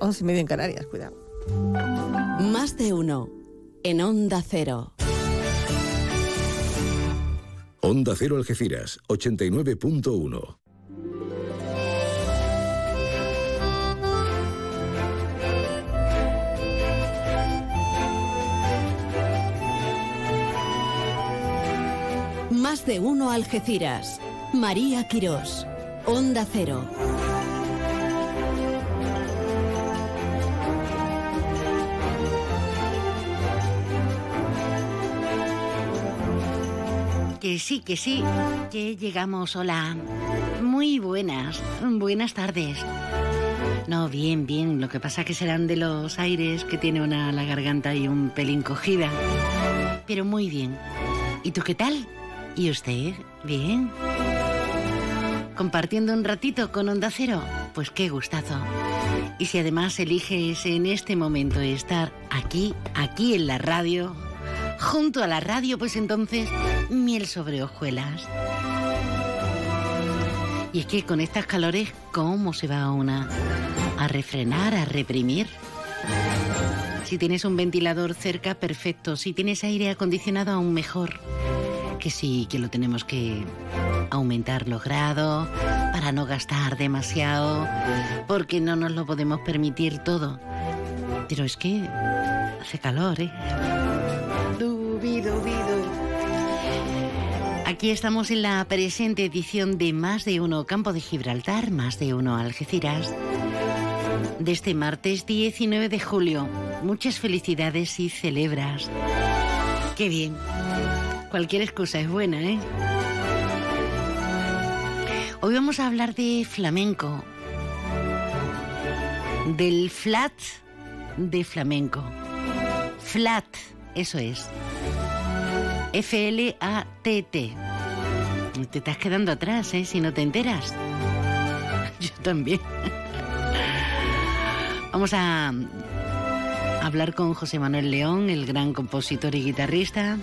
Once y media en Canarias, cuidado. Más de uno. En Onda Cero. Onda Cero Algeciras, 89.1. Más de uno Algeciras. María Quirós. Onda Cero. Que sí, que sí, que llegamos. Hola. Muy buenas, buenas tardes. No, bien, bien. Lo que pasa que serán de los aires que tiene una la garganta y un pelín cogida. Pero muy bien. ¿Y tú qué tal? ¿Y usted? ¿Bien? ¿Compartiendo un ratito con Onda Cero? Pues qué gustazo. Y si además eliges en este momento estar aquí, aquí en la radio, junto a la radio, pues entonces miel sobre hojuelas. Y es que con estas calores, ¿cómo se va una a refrenar, a reprimir? Si tienes un ventilador cerca, perfecto. Si tienes aire acondicionado, aún mejor. Que sí, que lo tenemos que aumentar los grados para no gastar demasiado, porque no nos lo podemos permitir todo. Pero es que hace calor, ¿eh? Dubi, du. Aquí estamos en la presente edición de Más de Uno Campo de Gibraltar, Más de Uno Algeciras, de este martes 19 de julio. Muchas felicidades y celebras. Qué bien. Cualquier excusa es buena, ¿eh? Hoy vamos a hablar de flamenco. Del flat de flamenco. Flat, eso es. F-L-A-T-T. Te estás quedando atrás, ¿eh? Si no te enteras. Yo también. Vamos a hablar con José Manuel León, el gran compositor y guitarrista.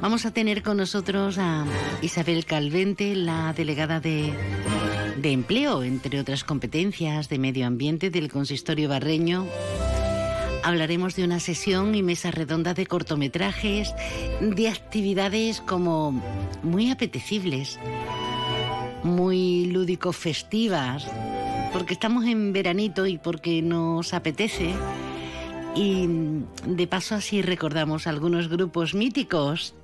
Vamos a tener con nosotros a Isabel Calvente, la delegada de, de empleo, entre otras competencias de medio ambiente del consistorio barreño. Hablaremos de una sesión y mesa redonda de cortometrajes, de actividades como muy apetecibles, muy lúdico-festivas, porque estamos en veranito y porque nos apetece. Y de paso así recordamos algunos grupos míticos.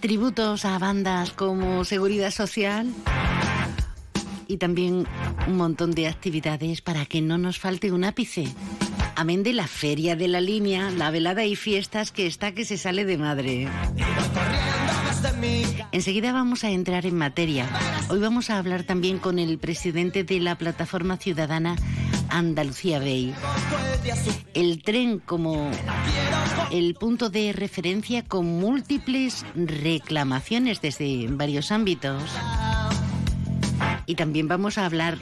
Tributos a bandas como Seguridad Social y también un montón de actividades para que no nos falte un ápice. Amén de la feria de la línea, la velada y fiestas que está que se sale de madre. Enseguida vamos a entrar en materia. Hoy vamos a hablar también con el presidente de la plataforma ciudadana Andalucía Bay. El tren como el punto de referencia con múltiples reclamaciones desde varios ámbitos. Y también vamos a hablar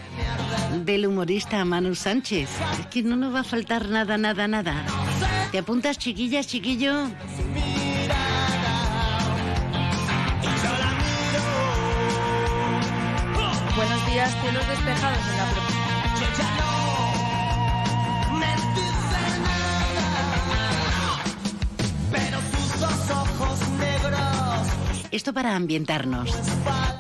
del humorista Manu Sánchez. Es que no nos va a faltar nada, nada, nada. ¿Te apuntas, chiquillas, chiquillo? Buenos días, cielos despejados en la Esto para ambientarnos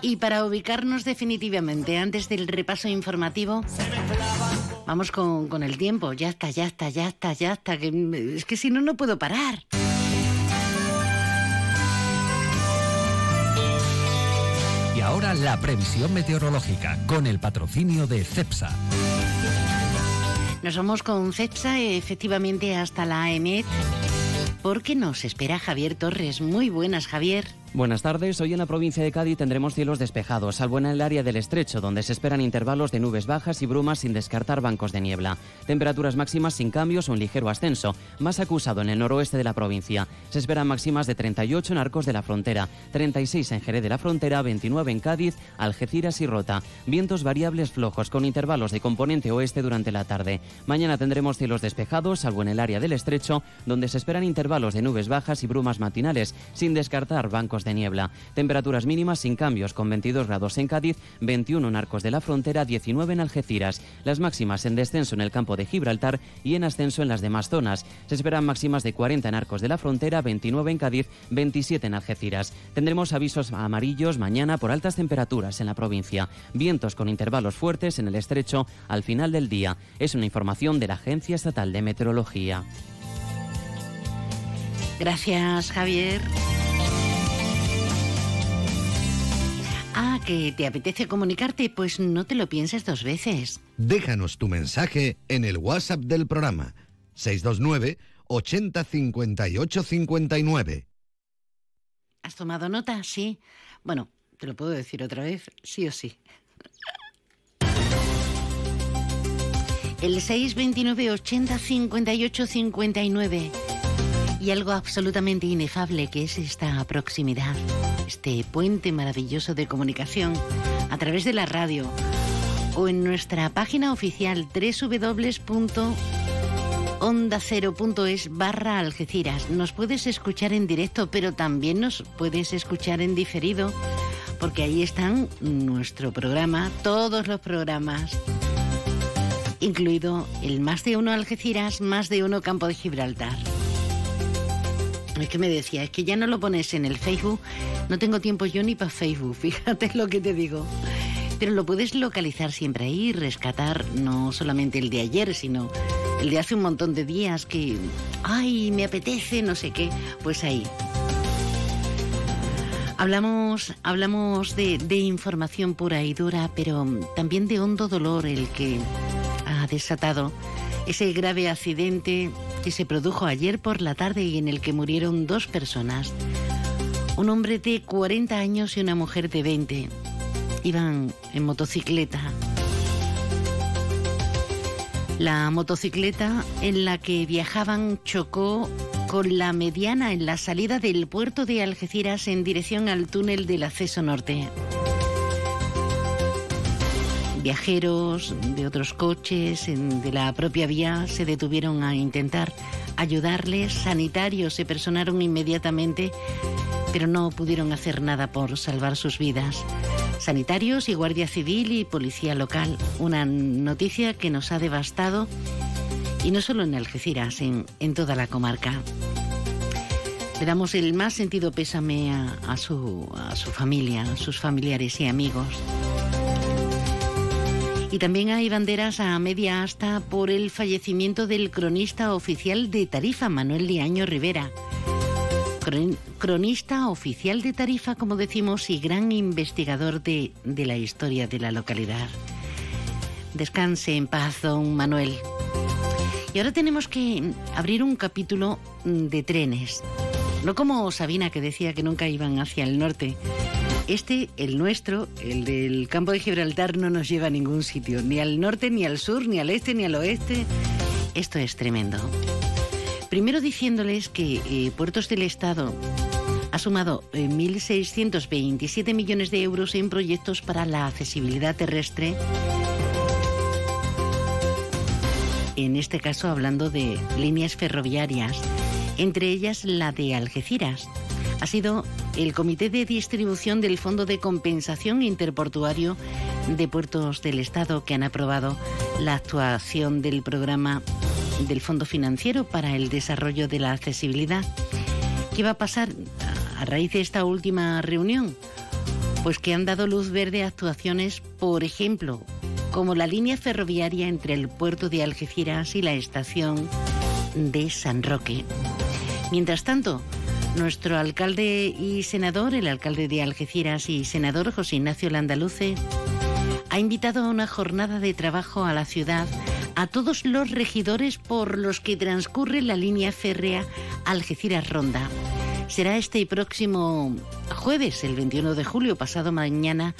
y para ubicarnos definitivamente antes del repaso informativo. Vamos con, con el tiempo. Ya está, ya está, ya está, ya está. Que, es que si no, no puedo parar. Y ahora la previsión meteorológica con el patrocinio de CEPSA. Nos vamos con CEPSA efectivamente hasta la AEMET porque nos espera Javier Torres. Muy buenas, Javier. Buenas tardes. Hoy en la provincia de Cádiz tendremos cielos despejados, salvo en el área del estrecho, donde se esperan intervalos de nubes bajas y brumas sin descartar bancos de niebla. Temperaturas máximas sin cambios o un ligero ascenso, más acusado en el noroeste de la provincia. Se esperan máximas de 38 en Arcos de la Frontera, 36 en Jerez de la Frontera, 29 en Cádiz, Algeciras y Rota. Vientos variables flojos con intervalos de componente oeste durante la tarde. Mañana tendremos cielos despejados, salvo en el área del estrecho, donde se esperan intervalos de nubes bajas y brumas matinales, sin descartar bancos de niebla. Temperaturas mínimas sin cambios, con 22 grados en Cádiz, 21 en Arcos de la Frontera, 19 en Algeciras. Las máximas en descenso en el campo de Gibraltar y en ascenso en las demás zonas. Se esperan máximas de 40 en Arcos de la Frontera, 29 en Cádiz, 27 en Algeciras. Tendremos avisos amarillos mañana por altas temperaturas en la provincia. Vientos con intervalos fuertes en el estrecho al final del día. Es una información de la Agencia Estatal de Meteorología. Gracias, Javier. Ah, que te apetece comunicarte, pues no te lo pienses dos veces. Déjanos tu mensaje en el WhatsApp del programa 629 80 58 59. ¿Has tomado nota? Sí. Bueno, te lo puedo decir otra vez, sí o sí. El 629 80 58 59 y algo absolutamente inefable que es esta proximidad, este puente maravilloso de comunicación a través de la radio o en nuestra página oficial www.ondacero.es barra Algeciras. Nos puedes escuchar en directo, pero también nos puedes escuchar en diferido, porque ahí están nuestro programa, todos los programas, incluido el Más de Uno Algeciras, Más de Uno Campo de Gibraltar. Es que me decía, es que ya no lo pones en el Facebook. No tengo tiempo yo ni para Facebook, fíjate lo que te digo. Pero lo puedes localizar siempre ahí, rescatar no solamente el de ayer, sino el de hace un montón de días que, ay, me apetece, no sé qué, pues ahí. Hablamos, hablamos de, de información pura y dura, pero también de hondo dolor el que ha desatado ese grave accidente que se produjo ayer por la tarde y en el que murieron dos personas. Un hombre de 40 años y una mujer de 20. Iban en motocicleta. La motocicleta en la que viajaban chocó con la mediana en la salida del puerto de Algeciras en dirección al túnel del acceso norte. Viajeros de otros coches de la propia vía se detuvieron a intentar ayudarles. Sanitarios se personaron inmediatamente, pero no pudieron hacer nada por salvar sus vidas. Sanitarios y Guardia Civil y Policía Local. Una noticia que nos ha devastado, y no solo en Algeciras, en, en toda la comarca. Le damos el más sentido pésame a, su, a su familia, a sus familiares y amigos. Y también hay banderas a media asta por el fallecimiento del cronista oficial de Tarifa, Manuel Liaño Rivera. Cronista oficial de Tarifa, como decimos, y gran investigador de, de la historia de la localidad. Descanse en paz, don Manuel. Y ahora tenemos que abrir un capítulo de trenes. No como Sabina, que decía que nunca iban hacia el norte. Este, el nuestro, el del campo de Gibraltar, no nos lleva a ningún sitio, ni al norte, ni al sur, ni al este, ni al oeste. Esto es tremendo. Primero diciéndoles que eh, Puertos del Estado ha sumado eh, 1.627 millones de euros en proyectos para la accesibilidad terrestre. En este caso hablando de líneas ferroviarias, entre ellas la de Algeciras. Ha sido el Comité de Distribución del Fondo de Compensación Interportuario de Puertos del Estado que han aprobado la actuación del programa del Fondo Financiero para el Desarrollo de la Accesibilidad. ¿Qué va a pasar a raíz de esta última reunión? Pues que han dado luz verde actuaciones, por ejemplo, como la línea ferroviaria entre el puerto de Algeciras y la estación de San Roque. Mientras tanto, nuestro alcalde y senador, el alcalde de Algeciras y senador José Ignacio Landaluce, ha invitado a una jornada de trabajo a la ciudad a todos los regidores por los que transcurre la línea férrea Algeciras-Ronda. Será este próximo jueves, el 21 de julio, pasado mañana,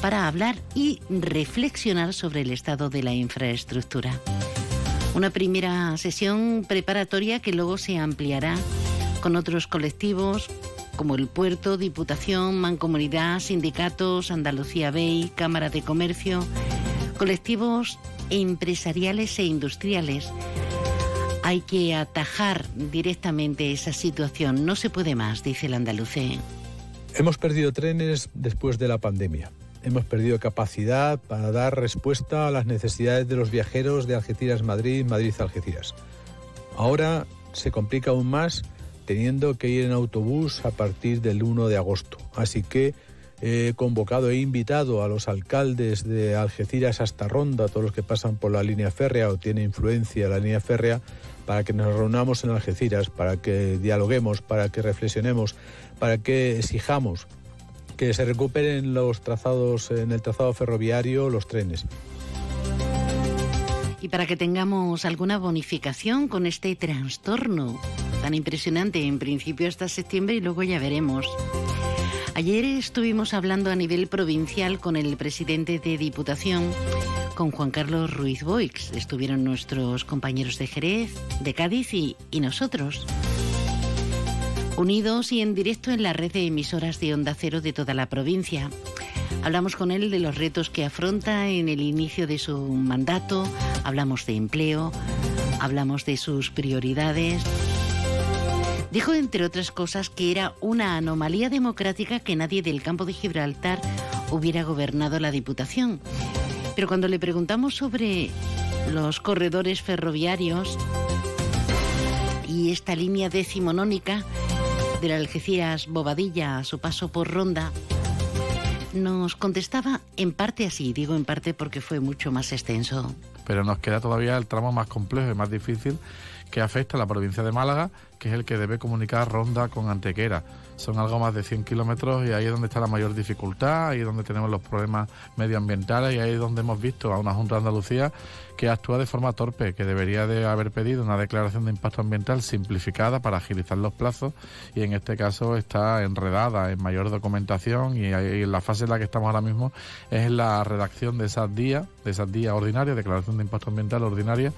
para hablar y reflexionar sobre el estado de la infraestructura. Una primera sesión preparatoria que luego se ampliará con otros colectivos como el Puerto, Diputación, Mancomunidad, Sindicatos, Andalucía Bay, Cámara de Comercio, colectivos empresariales e industriales. Hay que atajar directamente esa situación. No se puede más, dice el andalucé. Hemos perdido trenes después de la pandemia. Hemos perdido capacidad para dar respuesta a las necesidades de los viajeros de Algeciras-Madrid, Madrid-Algeciras. Ahora se complica aún más teniendo que ir en autobús a partir del 1 de agosto. Así que he convocado, e invitado a los alcaldes de Algeciras hasta Ronda, todos los que pasan por la línea férrea o tienen influencia la línea férrea, para que nos reunamos en Algeciras, para que dialoguemos, para que reflexionemos, para que exijamos que se recuperen los trazados en el trazado ferroviario, los trenes. Y para que tengamos alguna bonificación con este trastorno tan impresionante, en principio hasta septiembre y luego ya veremos. Ayer estuvimos hablando a nivel provincial con el presidente de Diputación, con Juan Carlos Ruiz Boix. Estuvieron nuestros compañeros de Jerez, de Cádiz y, y nosotros. Unidos y en directo en la red de emisoras de Onda Cero de toda la provincia. Hablamos con él de los retos que afronta en el inicio de su mandato, hablamos de empleo, hablamos de sus prioridades, Dijo, entre otras cosas, que era una anomalía democrática que nadie del campo de Gibraltar hubiera gobernado la Diputación. Pero cuando le preguntamos sobre los corredores ferroviarios y esta línea decimonónica de la Algeciras Bobadilla a su paso por Ronda, nos contestaba en parte así, digo en parte porque fue mucho más extenso. Pero nos queda todavía el tramo más complejo y más difícil que afecta a la provincia de Málaga, que es el que debe comunicar Ronda con Antequera. Son algo más de 100 kilómetros y ahí es donde está la mayor dificultad, ahí es donde tenemos los problemas medioambientales y ahí es donde hemos visto a una Junta de Andalucía que actúa de forma torpe, que debería de haber pedido una declaración de impacto ambiental simplificada para agilizar los plazos y en este caso está enredada en mayor documentación y, en la fase en la que estamos ahora mismo es la redacción de esas días, de esas días ordinarias, declaración de impacto ambiental ordinaria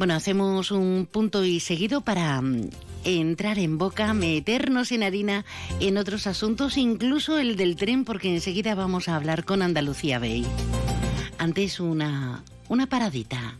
Bueno, hacemos un punto y seguido para mm, entrar en boca, meternos en harina en otros asuntos, incluso el del tren, porque enseguida vamos a hablar con Andalucía Bay. Antes una, una paradita.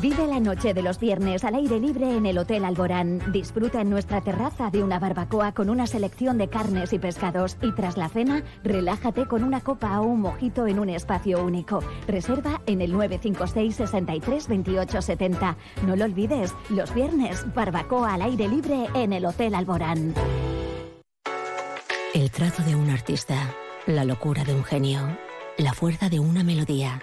Vive la noche de los viernes al aire libre en el Hotel Alborán. Disfruta en nuestra terraza de una barbacoa con una selección de carnes y pescados. Y tras la cena, relájate con una copa o un mojito en un espacio único. Reserva en el 956 63 28 70. No lo olvides, los viernes, barbacoa al aire libre en el Hotel Alborán. El trazo de un artista, la locura de un genio, la fuerza de una melodía.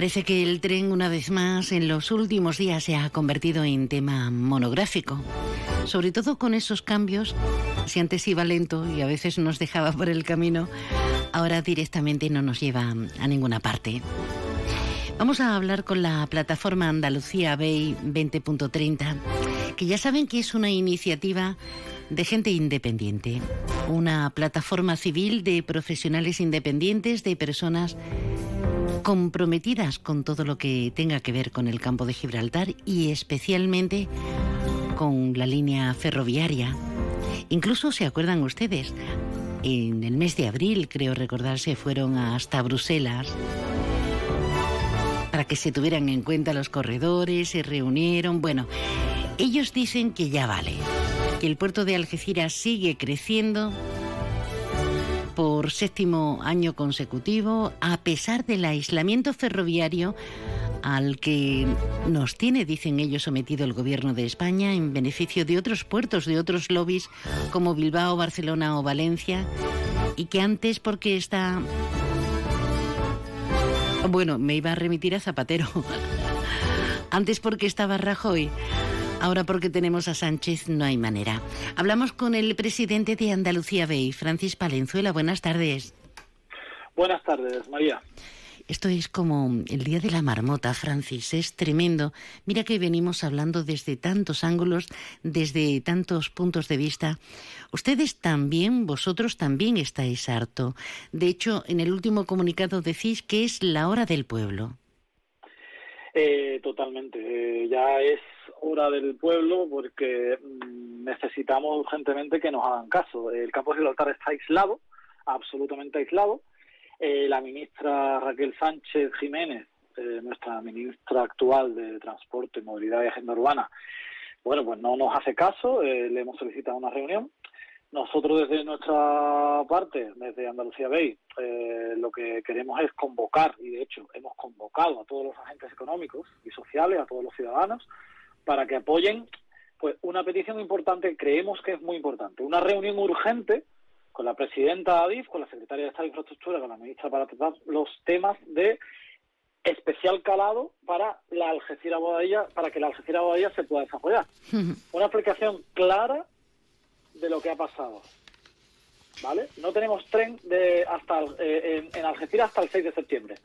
Parece que el tren, una vez más, en los últimos días se ha convertido en tema monográfico. Sobre todo con esos cambios, si antes iba lento y a veces nos dejaba por el camino, ahora directamente no nos lleva a ninguna parte. Vamos a hablar con la plataforma Andalucía Bay 20.30, que ya saben que es una iniciativa de gente independiente, una plataforma civil de profesionales independientes, de personas comprometidas con todo lo que tenga que ver con el campo de Gibraltar y especialmente con la línea ferroviaria. Incluso se acuerdan ustedes, en el mes de abril, creo recordarse, fueron hasta Bruselas para que se tuvieran en cuenta los corredores, se reunieron. Bueno, ellos dicen que ya vale, que el puerto de Algeciras sigue creciendo séptimo año consecutivo, a pesar del aislamiento ferroviario al que nos tiene, dicen ellos, sometido el gobierno de España en beneficio de otros puertos, de otros lobbies como Bilbao, Barcelona o Valencia, y que antes, porque está Bueno, me iba a remitir a Zapatero. Antes porque estaba Rajoy. Ahora porque tenemos a Sánchez no hay manera. Hablamos con el presidente de Andalucía Bay, Francis Palenzuela. Buenas tardes. Buenas tardes, María. Esto es como el día de la marmota, Francis. Es tremendo. Mira que venimos hablando desde tantos ángulos, desde tantos puntos de vista. Ustedes también, vosotros también estáis harto. De hecho, en el último comunicado decís que es la hora del pueblo. Eh, totalmente. Eh, ya es hora del pueblo porque mm, necesitamos urgentemente que nos hagan caso. El campo de Gibraltar está aislado, absolutamente aislado eh, la ministra Raquel Sánchez Jiménez, eh, nuestra ministra actual de Transporte, Movilidad y Agenda Urbana, bueno, pues no nos hace caso, eh, le hemos solicitado una reunión. Nosotros desde nuestra parte, desde Andalucía Bay, lo que queremos es convocar, y de hecho hemos convocado a todos los agentes económicos y sociales, a todos los ciudadanos, para que apoyen pues una petición importante, creemos que es muy importante, una reunión urgente con la presidenta de ADIF, con la secretaria de Estado de Infraestructura, con la ministra para tratar los temas de especial calado para la Algeciras Bodadilla, para que la Algeciras Bodadilla se pueda desarrollar. Una explicación clara de lo que ha pasado. ¿Vale? No tenemos tren de hasta eh, en, Algeciras hasta el 6 de septiembre.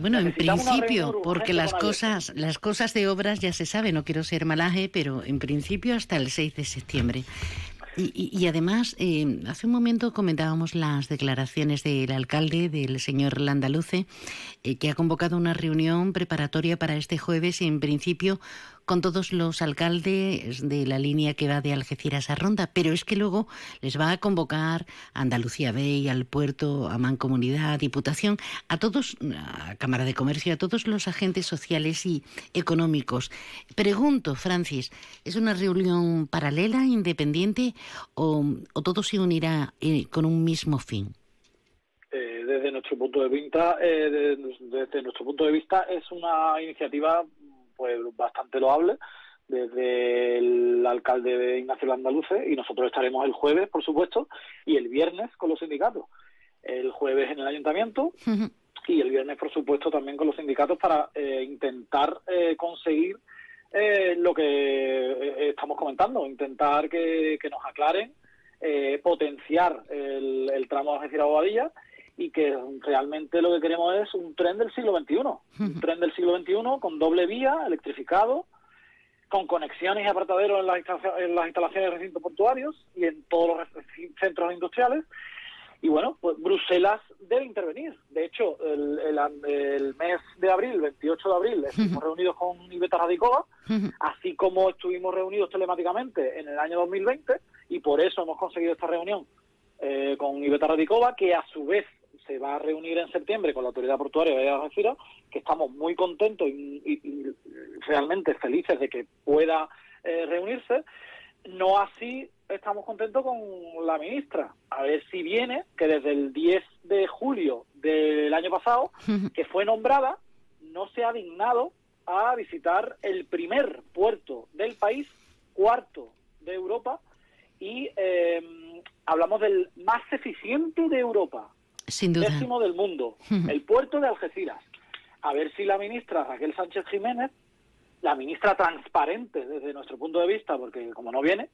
Bueno, en principio, porque las cosas, las cosas de obras ya se sabe, no quiero ser malaje, pero en principio hasta el 6 de septiembre. Y, además, eh, hace un momento comentábamos las declaraciones del alcalde, del señor Landaluce, eh, que ha convocado una reunión preparatoria para este jueves, en principio con todos los alcaldes de la línea que va de Algeciras a Ronda, pero es que luego les va a convocar a Andalucía Bay, al puerto, a Mancomunidad, Diputación, a todos, a Cámara de Comercio, a todos los agentes sociales y económicos. Pregunto, Francis, ¿es una reunión paralela, independiente o, todo se unirá eh, con un mismo fin? Eh, desde nuestro punto de vista, eh, desde nuestro punto de vista es una iniciativa pues bastante loable desde el alcalde de Ignacio Landaluce y nosotros estaremos el jueves, por supuesto, y el viernes con los sindicatos. El jueves en el ayuntamiento y el viernes, por supuesto, también con los sindicatos para eh, intentar eh, conseguir eh, lo que estamos comentando, intentar que, nos aclaren, potenciar el, el tramo de Algeciras-Bobadilla y que realmente lo que queremos es un tren del siglo XXI, un tren del siglo XXI con doble vía, electrificado, con conexiones y apartaderos en las, en las instalaciones de recintos portuarios y en todos los centros industriales. Y bueno, pues Bruselas debe intervenir. De hecho, el, el, mes de abril, el 28 de abril, estuvimos reunidos con Iveta Radicova, así como estuvimos reunidos telemáticamente en el año 2020, y por eso hemos conseguido esta reunión eh, con Iveta Radicova, que a su vez se va a reunir en septiembre con la autoridad portuaria de Algeciras, que estamos muy contentos y, realmente felices de que pueda eh, reunirse. No así estamos contentos con la ministra. A ver si viene, que desde el 10 de julio del año pasado, que fue nombrada, no se ha dignado a visitar el primer puerto del país, cuarto de Europa, y eh, hablamos del más eficiente de Europa. Sin duda. décimo del mundo, el puerto de Algeciras. A ver si la ministra Raquel Sánchez Jiménez, la ministra transparente desde nuestro punto de vista, porque como no viene,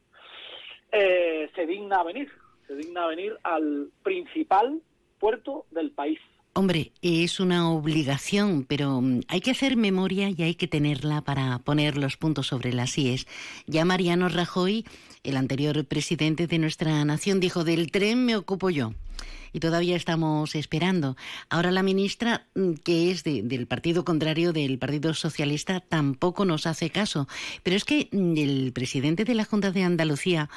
eh, se digna a venir, se digna a venir al principal puerto del país. Hombre, es una obligación, pero mm, hay que hacer memoria y hay que tenerla para poner los puntos sobre las IES. Ya Mariano Rajoy, el anterior presidente de nuestra nación, dijo, del tren me ocupo yo y todavía estamos esperando. Ahora la ministra, mm, que es del partido contrario del Partido Socialista, tampoco nos hace caso. Pero es que mm, el presidente de la Junta de Andalucía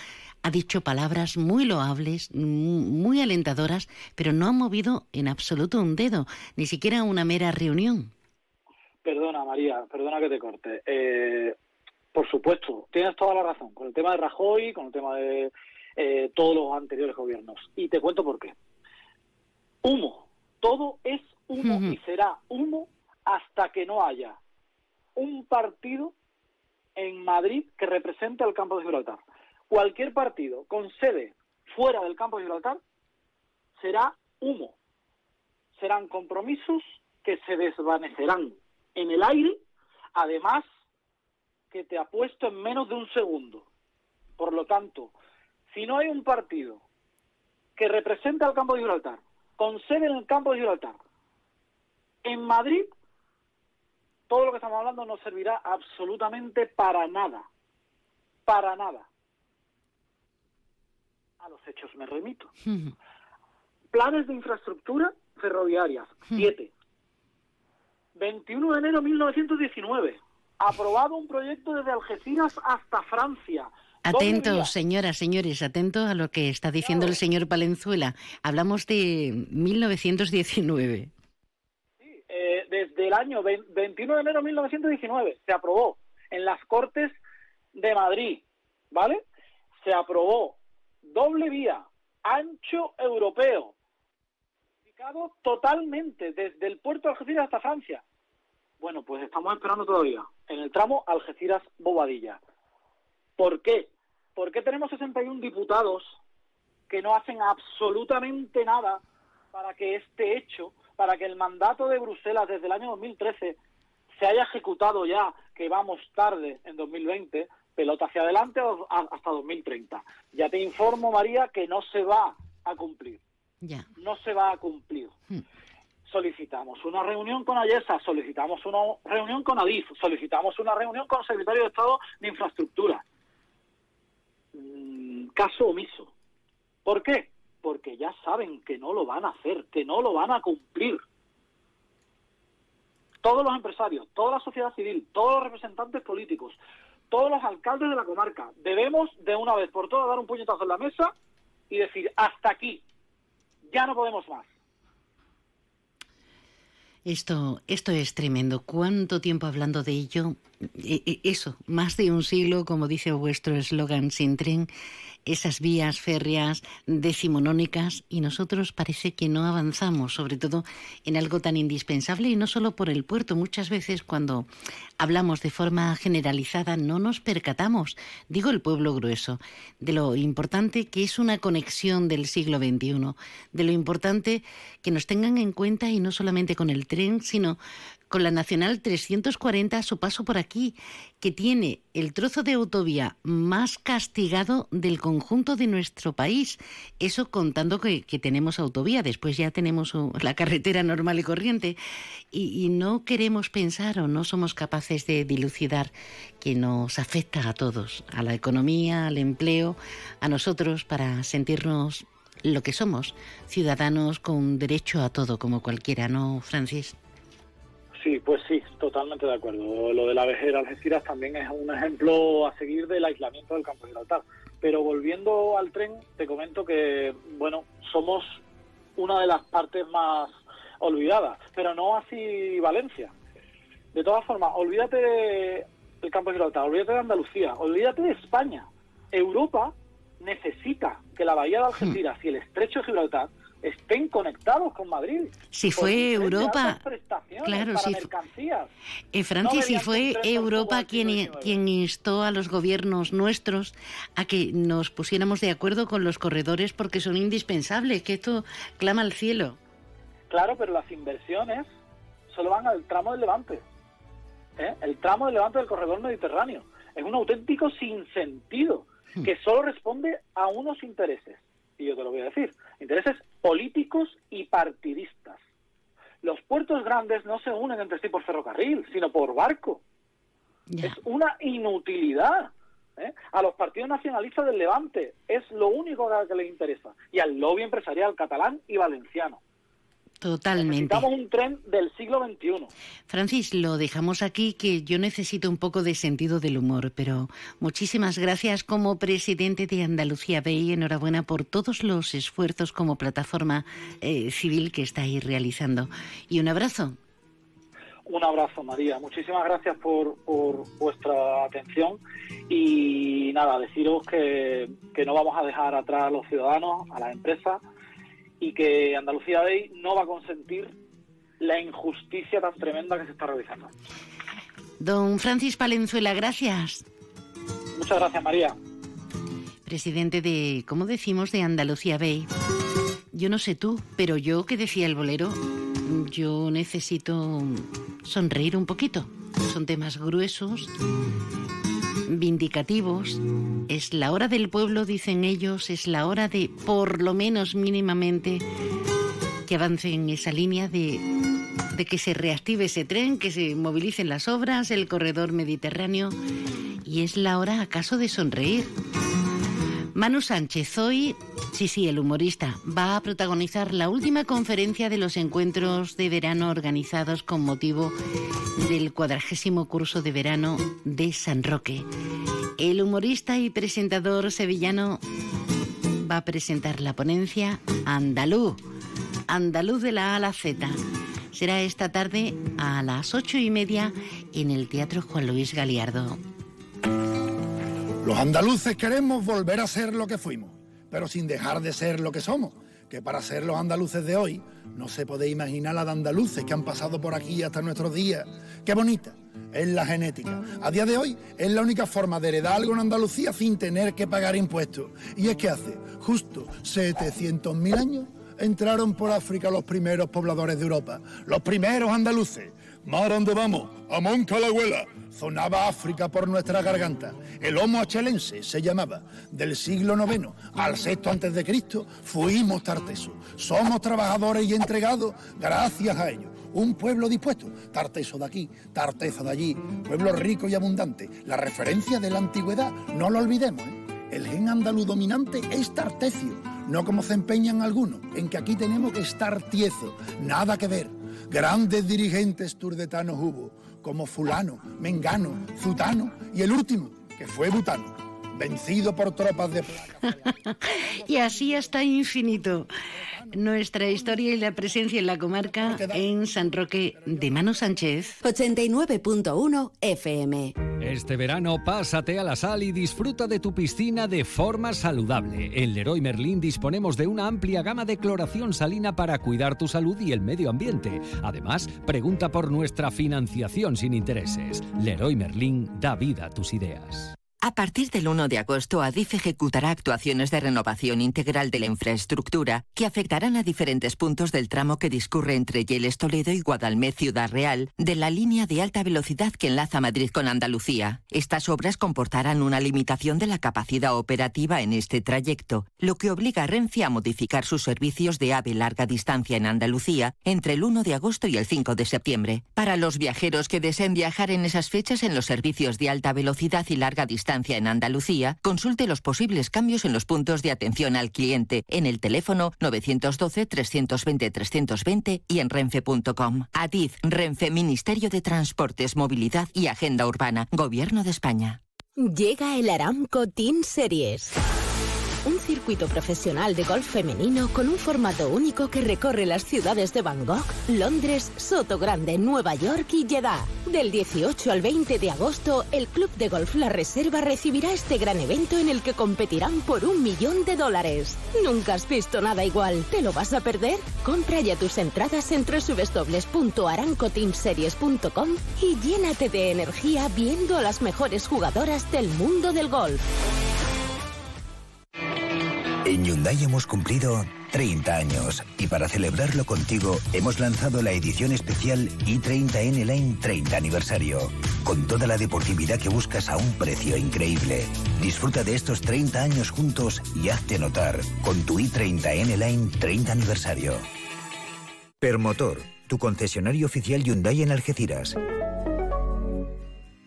ha dicho palabras muy loables, mm, muy alentadoras, pero no ha movido en absoluto un dedo, ni siquiera una mera reunión. Perdona, María, perdona que te corte. Eh, por supuesto, tienes toda la razón, con el tema de Rajoy, con el tema de eh, todos los anteriores gobiernos. Y te cuento por qué humo. Todo es humo y será humo hasta que no haya un partido en Madrid que represente al campo de Gibraltar. Cualquier partido con sede fuera del campo de Gibraltar será humo. Serán compromisos que se desvanecerán en el aire, además que te apuesto en menos de un segundo. Por lo tanto, si no hay un partido que represente al campo de Gibraltar, con sede en el campo de Gibraltar, en Madrid, todo lo que estamos hablando no servirá absolutamente para nada. Para nada. A los hechos me remito. Planes de infraestructura ferroviarias, siete. 21 de enero de 1919. Aprobado un proyecto desde Algeciras hasta Francia. Atentos, señoras, señores, atentos a lo que está diciendo el señor Palenzuela. Hablamos de 1919. Eh, desde el año 21 de enero de 1919 se aprobó en las Cortes de Madrid, ¿vale? Se aprobó doble vía, ancho europeo, totalmente desde el puerto de Algeciras hasta Francia. Bueno, pues estamos esperando todavía en el tramo Algeciras-Bobadilla. ¿Por qué? ¿Por qué tenemos 61 diputados que no hacen absolutamente nada para que este hecho, para que el mandato de Bruselas desde el año 2013 se haya ejecutado ya, que vamos tarde en 2020, pelota hacia adelante hasta 2030? Ya te informo, María, que no se va a cumplir no se va a cumplir. Hmm. Solicitamos una reunión con AYESA, solicitamos una reunión con ADIF, solicitamos una reunión con el secretario de Estado de Infraestructura. Mm, caso omiso. ¿Por qué? Porque ya saben que no lo van a hacer, que no lo van a cumplir. Todos los empresarios, toda la sociedad civil, todos los representantes políticos, todos los alcaldes de la comarca, debemos de una vez por todas dar un puñetazo en la mesa y decir hasta aquí, ya no podemos más. Esto, esto es tremendo. ¿Cuánto tiempo hablando de ello? E, e, eso, más de un siglo, como dice vuestro eslogan, sin tren esas vías férreas decimonónicas y nosotros parece que no avanzamos, sobre todo en algo tan indispensable y no solo por el puerto. Muchas veces cuando hablamos de forma generalizada no nos percatamos, digo el pueblo grueso, de lo importante que es una conexión del siglo XXI, de lo importante que nos tengan en cuenta y no solamente con el tren, sino con la Nacional 340 a su paso por aquí, que tiene el trozo de autovía más castigado del conjunto de nuestro país. Eso contando que, tenemos autovía, después ya tenemos la carretera normal y corriente. Y, y, no queremos pensar o no somos capaces de dilucidar que nos afecta a todos, a la economía, al empleo, a nosotros, para sentirnos lo que somos, ciudadanos con derecho a todo, como cualquiera, ¿no, Francis? Sí, pues sí, totalmente de acuerdo. Lo de la vejera Algeciras también es un ejemplo a seguir del aislamiento del campo de Gibraltar. Pero volviendo al tren, te comento que, bueno, somos una de las partes más olvidadas, pero no así Valencia. De todas formas, olvídate del campo de Gibraltar, olvídate de Andalucía, olvídate de España. Europa necesita que la bahía de Algeciras y el estrecho de Gibraltar estén conectados con Madrid. Si fue Europa, claro, si eh, Francia, si fue Europa quien, quien instó a los gobiernos nuestros a que nos pusiéramos de acuerdo con los corredores porque son indispensables, que esto clama al cielo. Claro, pero las inversiones solo van al tramo del Levante, ¿eh? el tramo del Levante del corredor mediterráneo. Es un auténtico sinsentido hmm. que solo responde a unos intereses y yo te lo voy a decir, intereses políticos y partidistas. Los puertos grandes no se unen entre sí por ferrocarril, sino por barco. Es una inutilidad. ¿eh? A los partidos nacionalistas del Levante es lo único que les interesa. Y al lobby empresarial catalán y valenciano. Totalmente. Necesitamos un tren del siglo XXI. Francis, lo dejamos aquí, que yo necesito un poco de sentido del humor, pero muchísimas gracias como presidente de Andalucía Bay. Enhorabuena por todos los esfuerzos como plataforma eh, civil que estáis realizando. Y un abrazo. Un abrazo, María. Muchísimas gracias por, por vuestra atención y nada, deciros que, que no vamos a dejar atrás a los ciudadanos, a las empresas y que Andalucía Day no va a consentir la injusticia tan tremenda que se está realizando. Don Francis Palenzuela, gracias. Muchas gracias, María. Presidente de, ¿cómo decimos?, de Andalucía Bay. Yo no sé tú, pero yo que decía el bolero, yo necesito sonreír un poquito. Son temas gruesos, vindicativos. Es la hora del pueblo, dicen ellos, es la hora de, por lo menos mínimamente, que avance en esa línea de, de que se reactive ese tren, que se movilicen las obras, el corredor mediterráneo. Y es la hora acaso de sonreír. Manu Sánchez hoy, sí, sí, el humorista, va a protagonizar la última conferencia de los encuentros de verano organizados con motivo del cuadragésimo curso de verano de San Roque. El humorista y presentador sevillano va a presentar la ponencia Andaluz, Andaluz de la A a la Z. Será esta tarde a las ocho y media en el Teatro Juan Luis Galiardo. Los andaluces queremos volver a ser lo que fuimos, pero sin dejar de ser lo que somos, que para ser los andaluces de hoy no se puede imaginar la andaluces que han pasado por aquí hasta nuestros días. Qué bonita es la genética. A día de hoy es la única forma de heredar algo en Andalucía sin tener que pagar impuestos. Y es que hace justo 700.000 años entraron por África los primeros pobladores de Europa, los primeros andaluces. Mar donde vamos, a Moncalagüela, zonaba África por nuestra garganta. El Homo achelense se llamaba. Del siglo IX al sexto antes de Cristo fuimos tartesos. Somos trabajadores y entregados gracias a ellos. Un pueblo dispuesto, tarteso de aquí, tarteso de allí, pueblo rico y abundante. La referencia de la antigüedad, no lo olvidemos. ¿eh? El gen andaluz dominante es tartecio, no como se empeñan algunos, en que aquí tenemos que estar tieso, nada que ver. Grandes dirigentes turdetanos hubo, como fulano, mengano, zutano y el último, que fue butano, vencido por tropas de... y así hasta infinito. Nuestra historia y la presencia en la comarca en San Roque de Mano Sánchez. 89.1 FM. Este verano pásate a la sal y disfruta de tu piscina de forma saludable. En Leroy Merlin disponemos de una amplia gama de cloración salina para cuidar tu salud y el medio ambiente. Además, pregunta por nuestra financiación sin intereses. Leroy Merlin da vida a tus ideas. A partir del 1 de agosto, Adif ejecutará actuaciones de renovación integral de la infraestructura que afectarán a diferentes puntos del tramo que discurre entre Yeles Toledo y Guadalmé Ciudad Real de la línea de alta velocidad que enlaza Madrid con Andalucía. Estas obras comportarán una limitación de la capacidad operativa en este trayecto, lo que obliga a Renfe a modificar sus servicios de AVE larga distancia en Andalucía entre el 1 de agosto y el 5 de septiembre. Para los viajeros que deseen viajar en esas fechas en los servicios de alta velocidad y larga distancia, en Andalucía, consulte los posibles cambios en los puntos de atención al cliente en el teléfono 912-320-320 y en renfe.com. ADIZ, Renfe, Ministerio de Transportes, Movilidad y Agenda Urbana, Gobierno de España. Llega el Aramco Team Series circuito profesional de golf femenino con un formato único que recorre las ciudades de Bangkok, Londres, Soto Grande, Nueva York y Jeddah. Del 18 al 20 de agosto, el Club de Golf La Reserva recibirá este gran evento en el que competirán por un millón de dólares. Nunca has visto nada igual. ¿Te lo vas a perder? Compra ya tus entradas en www.arancoteamseries.com y llénate de energía viendo a las mejores jugadoras del mundo del golf. En Hyundai hemos cumplido 30 años y para celebrarlo contigo hemos lanzado la edición especial i30N Line 30 aniversario, con toda la deportividad que buscas a un precio increíble. Disfruta de estos 30 años juntos y hazte notar con tu i30N Line 30 aniversario. Permotor, tu concesionario oficial Hyundai en Algeciras.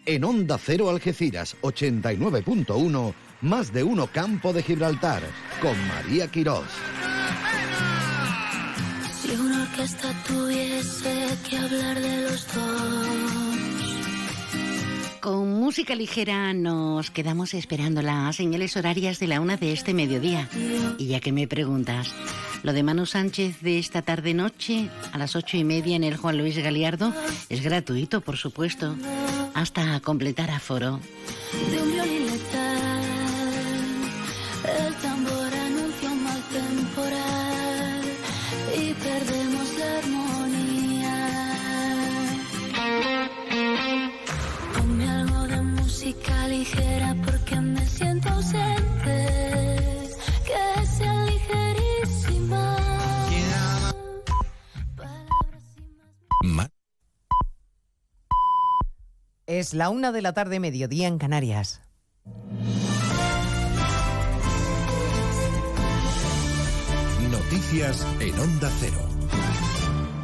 En Onda Cero Algeciras 89.1 más de uno Campo de Gibraltar, con María Quirós. Si una orquesta tuviese que hablar de los dos. Con música ligera nos quedamos esperando las señales horarias de la una de este mediodía. Y ya que me preguntas, lo de Manu Sánchez de esta tarde noche a las ocho y media en el Juan Luis Galiardo es gratuito, por supuesto, hasta completar aforo. De ligera porque me siento ausente. Que sea ligerísima. Es la una de la tarde, mediodía en Canarias. Noticias en Onda Cero.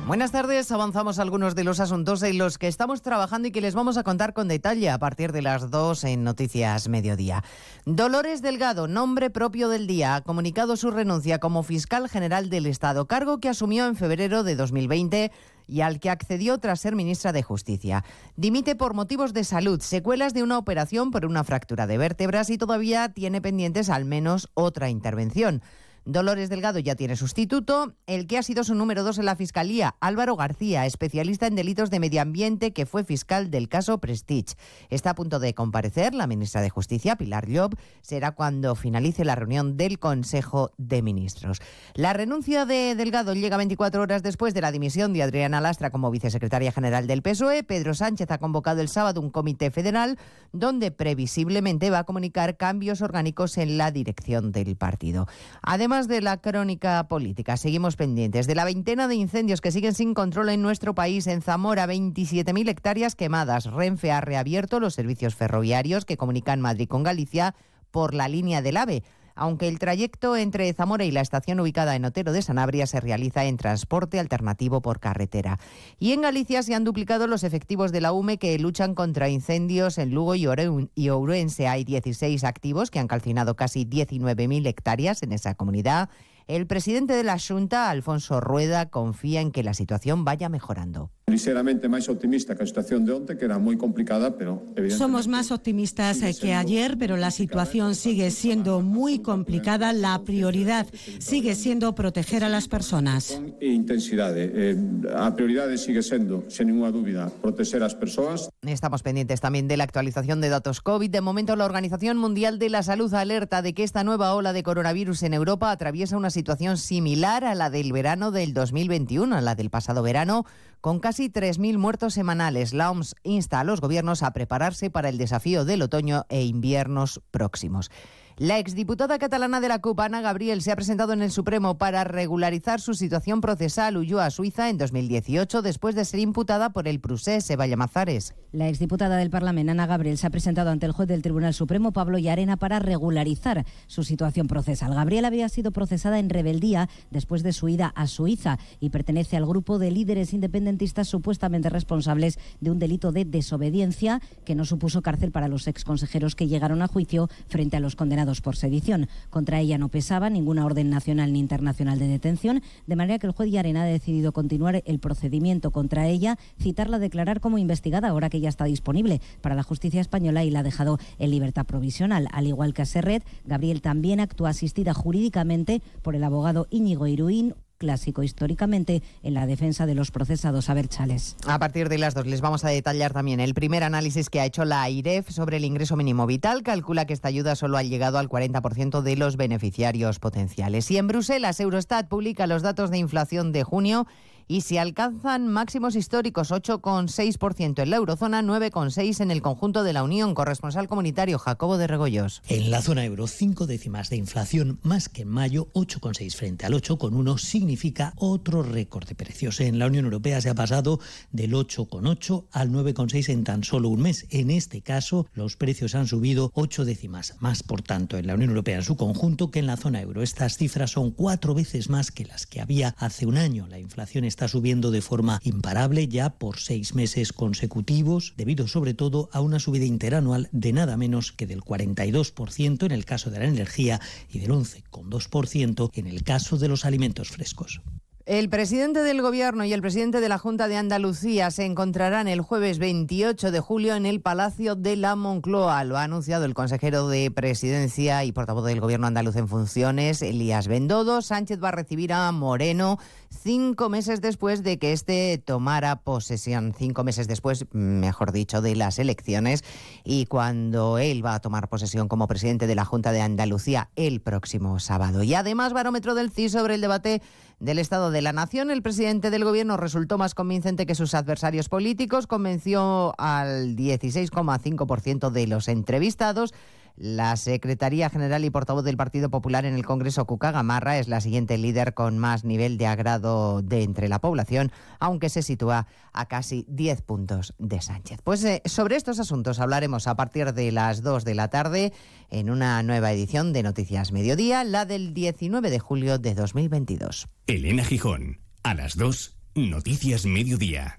Buenas tardes, avanzamos algunos de los asuntos en los que estamos trabajando y que les vamos a contar con detalle a partir de las 2 en Noticias Mediodía. Dolores Delgado, nombre propio del día, ha comunicado su renuncia como fiscal general del Estado, cargo que asumió en febrero de 2020 y al que accedió tras ser ministra de Justicia. Dimite por motivos de salud, secuelas de una operación por una fractura de vértebras y todavía tiene pendientes al menos otra intervención. Dolores Delgado ya tiene sustituto. El que ha sido su número dos en la Fiscalía, Álvaro García, especialista en delitos de medio ambiente, que fue fiscal del caso Prestige. Está a punto de comparecer la ministra de Justicia, Pilar Llob. Será cuando finalice la reunión del Consejo de Ministros. La renuncia de Delgado llega 24 horas después de la dimisión de Adriana Lastra como vicesecretaria general del PSOE. Pedro Sánchez ha convocado el sábado un comité federal donde previsiblemente va a comunicar cambios orgánicos en la dirección del partido. Además, de la crónica política, seguimos pendientes de la veintena de incendios que siguen sin control en nuestro país. En Zamora, 27.000 hectáreas quemadas. Renfe ha reabierto los servicios ferroviarios que comunican Madrid con Galicia por la línea del AVE aunque el trayecto entre Zamora y la estación ubicada en Otero de Sanabria se realiza en transporte alternativo por carretera. Y en Galicia se han duplicado los efectivos de la UME que luchan contra incendios en Lugo y Ourense. Hay 16 activos que han calcinado casi 19.000 hectáreas en esa comunidad. El presidente de la Junta, Alfonso Rueda, confía en que la situación vaya mejorando. Ligeramente más optimista que la situación de onte, que era muy complicada, pero evidentemente... Somos más optimistas que ayer, pero la situación sigue siendo muy complicada. La prioridad sigue siendo proteger a las personas. E intensidad. Eh, a prioridad sigue siendo, sin ninguna duda, proteger a las personas. Estamos pendientes también de la actualización de datos COVID. De momento, la Organización Mundial de la Salud alerta de que esta nueva ola de coronavirus en Europa atraviesa una situación similar a la del verano del 2021, a la del pasado verano, con casi 3.000 muertos semanales. La OMS insta a los gobiernos a prepararse para el desafío del otoño e inviernos próximos. La exdiputada catalana de la CUP, Ana Gabriel, se ha presentado en el Supremo para regularizar su situación procesal. Huyó a Suiza en 2018 después de ser imputada por el procés Eva Mazares. La exdiputada del Parlamento, Ana Gabriel, se ha presentado ante el juez del Tribunal Supremo, Pablo Yarena, para regularizar su situación procesal. Gabriel había sido procesada en rebeldía después de su ida a Suiza y pertenece al grupo de líderes independentistas supuestamente responsables de un delito de desobediencia que no supuso cárcel para los exconsejeros que llegaron a juicio frente a los condenados por sedición. Contra ella no pesaba ninguna orden nacional ni internacional de detención, de manera que el juez Yarena ha decidido continuar el procedimiento contra ella, citarla a declarar como investigada ahora que ya está disponible para la justicia española y la ha dejado en libertad provisional. Al igual que a Serret, Gabriel también actúa asistida jurídicamente por el abogado Íñigo Iruín, clásico históricamente en la defensa de los procesados. A ver, Chales. A partir de las dos les vamos a detallar también el primer análisis que ha hecho la AIREF sobre el ingreso mínimo vital. Calcula que esta ayuda solo ha llegado al 40% de los beneficiarios potenciales. Y en Bruselas, Eurostat publica los datos de inflación de junio y si alcanzan máximos históricos 8,6% en la eurozona, 9,6% en el conjunto de la Unión. Corresponsal comunitario Jacobo de Regoyos. En la zona euro, cinco décimas de inflación más que en mayo, 8,6 frente al 8,1 significa otro récord de precios. En la Unión Europea se ha pasado del 8,8 al 9,6 en tan solo un mes. En este caso, los precios han subido 8 décimas más, por tanto, en la Unión Europea en su conjunto que en la zona euro. Estas cifras son cuatro veces más que las que había hace un año. La inflación es está subiendo de forma imparable ya por seis meses consecutivos, debido sobre todo a una subida interanual de nada menos que del 42% en el caso de la energía y del 11,2% en el caso de los alimentos frescos. El presidente del Gobierno y el presidente de la Junta de Andalucía se encontrarán el jueves 28 de julio en el Palacio de la Moncloa. Lo ha anunciado el consejero de Presidencia y portavoz del Gobierno andaluz en funciones, Elías Bendodo. Sánchez va a recibir a Moreno cinco meses después de que éste tomara posesión. Cinco meses después, mejor dicho, de las elecciones. Y cuando él va a tomar posesión como presidente de la Junta de Andalucía el próximo sábado. Y además, barómetro del CIS sobre el debate del Estado de la Nación, el presidente del Gobierno resultó más convincente que sus adversarios políticos, convenció al 16,5% de los entrevistados. La Secretaría General y portavoz del Partido Popular en el Congreso, Cuca Gamarra, es la siguiente líder con más nivel de agrado de entre la población, aunque se sitúa a casi 10 puntos de Sánchez. Pues eh, sobre estos asuntos hablaremos a partir de las 2 de la tarde en una nueva edición de Noticias Mediodía, la del 19 de julio de 2022. Elena Gijón, a las 2, Noticias Mediodía.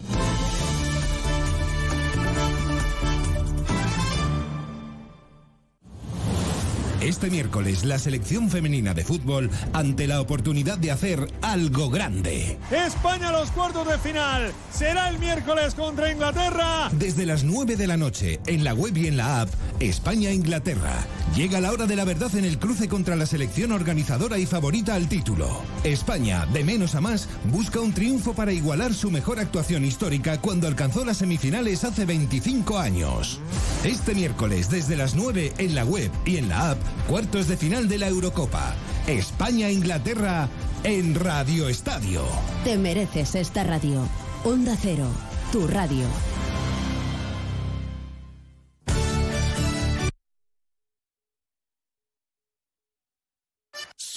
Este miércoles la selección femenina de fútbol ante la oportunidad de hacer algo grande. España a los cuartos de final. Será el miércoles contra Inglaterra. Desde las 9 de la noche, en la web y en la app, España-Inglaterra. Llega la hora de la verdad en el cruce contra la selección organizadora y favorita al título. España, de menos a más, busca un triunfo para igualar su mejor actuación histórica cuando alcanzó las semifinales hace 25 años. Este miércoles, desde las 9, en la web y en la app, cuartos de final de la Eurocopa. España-Inglaterra en Radio Estadio. Te mereces esta radio. Onda Cero, tu radio.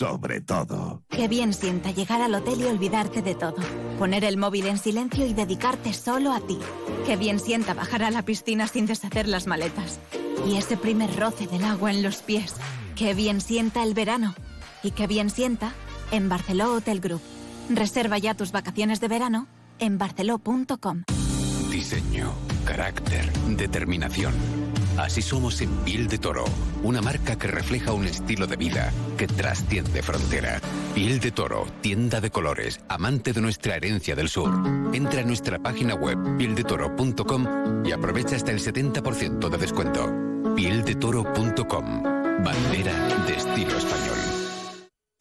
Sobre todo. Qué bien sienta llegar al hotel y olvidarte de todo. Poner el móvil en silencio y dedicarte solo a ti. Qué bien sienta bajar a la piscina sin deshacer las maletas. Y ese primer roce del agua en los pies. Qué bien sienta el verano. Y qué bien sienta en Barceló Hotel Group. Reserva ya tus vacaciones de verano en barceló.com. Diseño, carácter, determinación. Así somos en Piel de Toro, una marca que refleja un estilo de vida que trasciende frontera. Piel de Toro, tienda de colores, amante de nuestra herencia del sur. Entra a nuestra página web pieldetoro.com y aprovecha hasta el 70% de descuento. Pieldetoro.com, bandera de estilo español.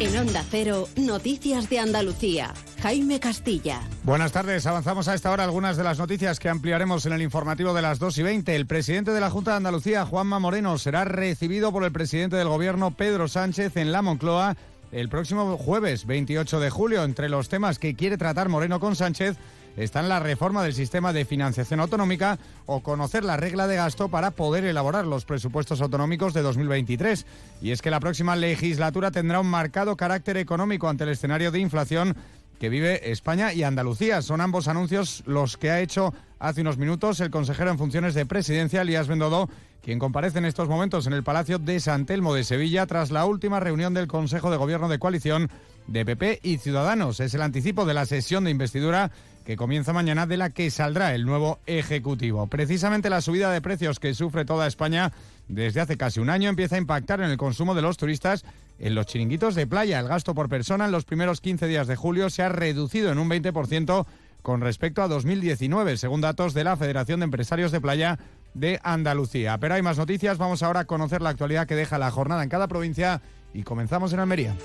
En Onda Cero, Noticias de Andalucía. Jaime Castilla. Buenas tardes. Avanzamos a esta hora algunas de las noticias que ampliaremos en el informativo de las 2 y 20. El presidente de la Junta de Andalucía, Juanma Moreno, será recibido por el presidente del Gobierno, Pedro Sánchez, en la Moncloa el próximo jueves 28 de julio. Entre los temas que quiere tratar Moreno con Sánchez están la reforma del sistema de financiación autonómica o conocer la regla de gasto para poder elaborar los presupuestos autonómicos de 2023. Y es que la próxima legislatura tendrá un marcado carácter económico ante el escenario de inflación que vive España y Andalucía. Son ambos anuncios los que ha hecho hace unos minutos el consejero en funciones de presidencia, Elías Bendodo, quien comparece en estos momentos en el Palacio de San Telmo de Sevilla tras la última reunión del Consejo de Gobierno de Coalición de PP y Ciudadanos. Es el anticipo de la sesión de investidura que comienza mañana de la que saldrá el nuevo Ejecutivo. Precisamente la subida de precios que sufre toda España desde hace casi un año empieza a impactar en el consumo de los turistas en los chiringuitos de playa. El gasto por persona en los primeros 15 días de julio se ha reducido en un 20% con respecto a 2019, según datos de la Federación de Empresarios de Playa de Andalucía. Pero hay más noticias, vamos ahora a conocer la actualidad que deja la jornada en cada provincia y comenzamos en Almería.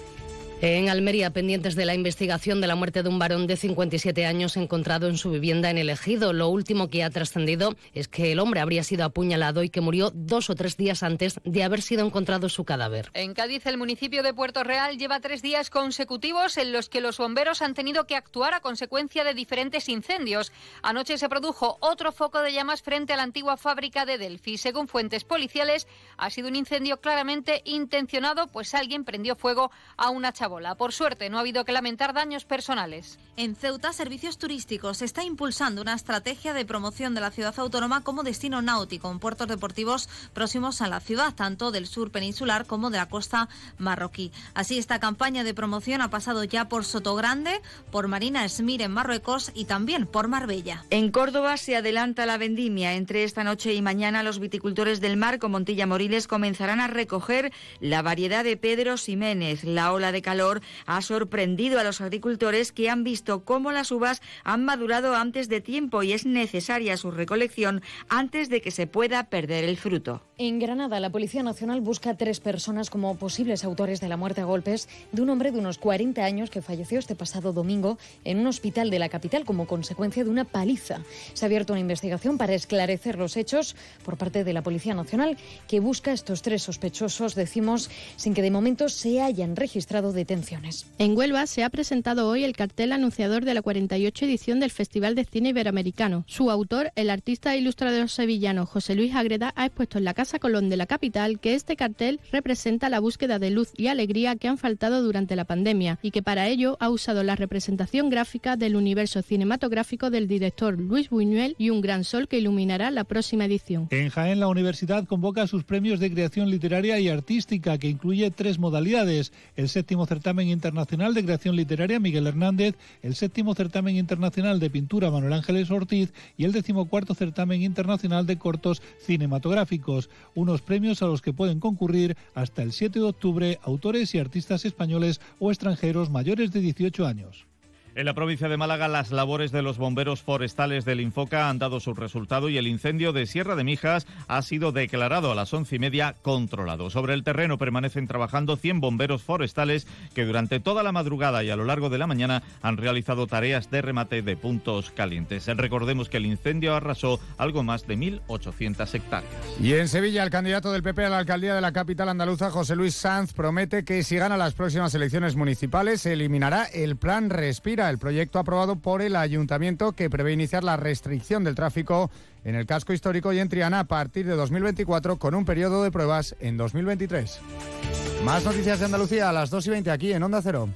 En Almería, pendientes de la investigación de la muerte de un varón de 57 años encontrado en su vivienda en el Ejido. Lo último que ha trascendido es que el hombre habría sido apuñalado y que murió dos o tres días antes de haber sido encontrado su cadáver. En Cádiz, el municipio de Puerto Real lleva tres días consecutivos en los que los bomberos han tenido que actuar a consecuencia de diferentes incendios. Anoche se produjo otro foco de llamas frente a la antigua fábrica de Delphi. Según fuentes policiales, ha sido un incendio claramente intencionado, pues alguien prendió fuego a una chavala. Por suerte, no ha habido que lamentar daños personales. En Ceuta, Servicios Turísticos está impulsando una estrategia de promoción de la ciudad autónoma como destino náutico en puertos deportivos próximos a la ciudad, tanto del sur peninsular como de la costa marroquí. Así, esta campaña de promoción ha pasado ya por Sotogrande, por Marina Esmir en Marruecos y también por Marbella. En Córdoba se adelanta la vendimia. Entre esta noche y mañana, los viticultores del mar con Montilla Comenzarán a recoger la variedad de Pedro Ximénez. La ola de calor ha sorprendido a los agricultores que han visto cómo las uvas han madurado antes de tiempo y es necesaria su recolección antes de que se pueda perder el fruto. En Granada, la Policía Nacional busca a tres personas como posibles autores de la muerte a golpes de un hombre de unos 40 años que falleció este pasado domingo en un hospital de la capital como consecuencia de una paliza. Se ha abierto una investigación para esclarecer los hechos por parte de la Policía Nacional que busca a estos tres sospechosos, decimos, sin que de momento se hayan registrado detenciones. En Huelva se ha presentado hoy el cartel anunciador de la 48 edición del Festival de Cine Iberoamericano. Su autor, el artista e ilustrador sevillano José Luis Agreda, ha expuesto en la Casa Colón de la capital que este cartel representa la búsqueda de luz y alegría que han faltado durante la pandemia y que para ello ha usado la representación gráfica del universo cinematográfico del director Luis Buñuel y un gran sol que iluminará la próxima edición. En Jaén, la universidad convoca sus premios de creación literaria y artística, que incluye tres modalidades: el séptimo certamen internacional de creación literaria Miguel Hernández, el séptimo certamen internacional de pintura Manuel Ángeles Ortiz y el decimocuarto certamen internacional de cortos cinematográficos. Unos premios a los que pueden concurrir hasta el 7 de octubre autores y artistas españoles o extranjeros mayores de 18 años. En la provincia de Málaga, las labores de los bomberos forestales del Infoca han dado su resultado y el incendio de Sierra de Mijas ha sido declarado a las once y media controlado. Sobre el terreno permanecen trabajando 100 bomberos forestales que durante toda la madrugada y a lo largo de la mañana han realizado tareas de remate de puntos calientes. Recordemos que el incendio arrasó algo más de 1.800 hectáreas. Y en Sevilla, el candidato del PP a la alcaldía de la capital andaluza, José Luis Sanz, promete que si gana las próximas elecciones municipales se eliminará el plan Respira el proyecto aprobado por el ayuntamiento que prevé iniciar la restricción del tráfico en el casco histórico y en Triana a partir de 2024 con un periodo de pruebas en 2023. Más noticias de Andalucía a las 2 y 20 aquí en Onda Cero.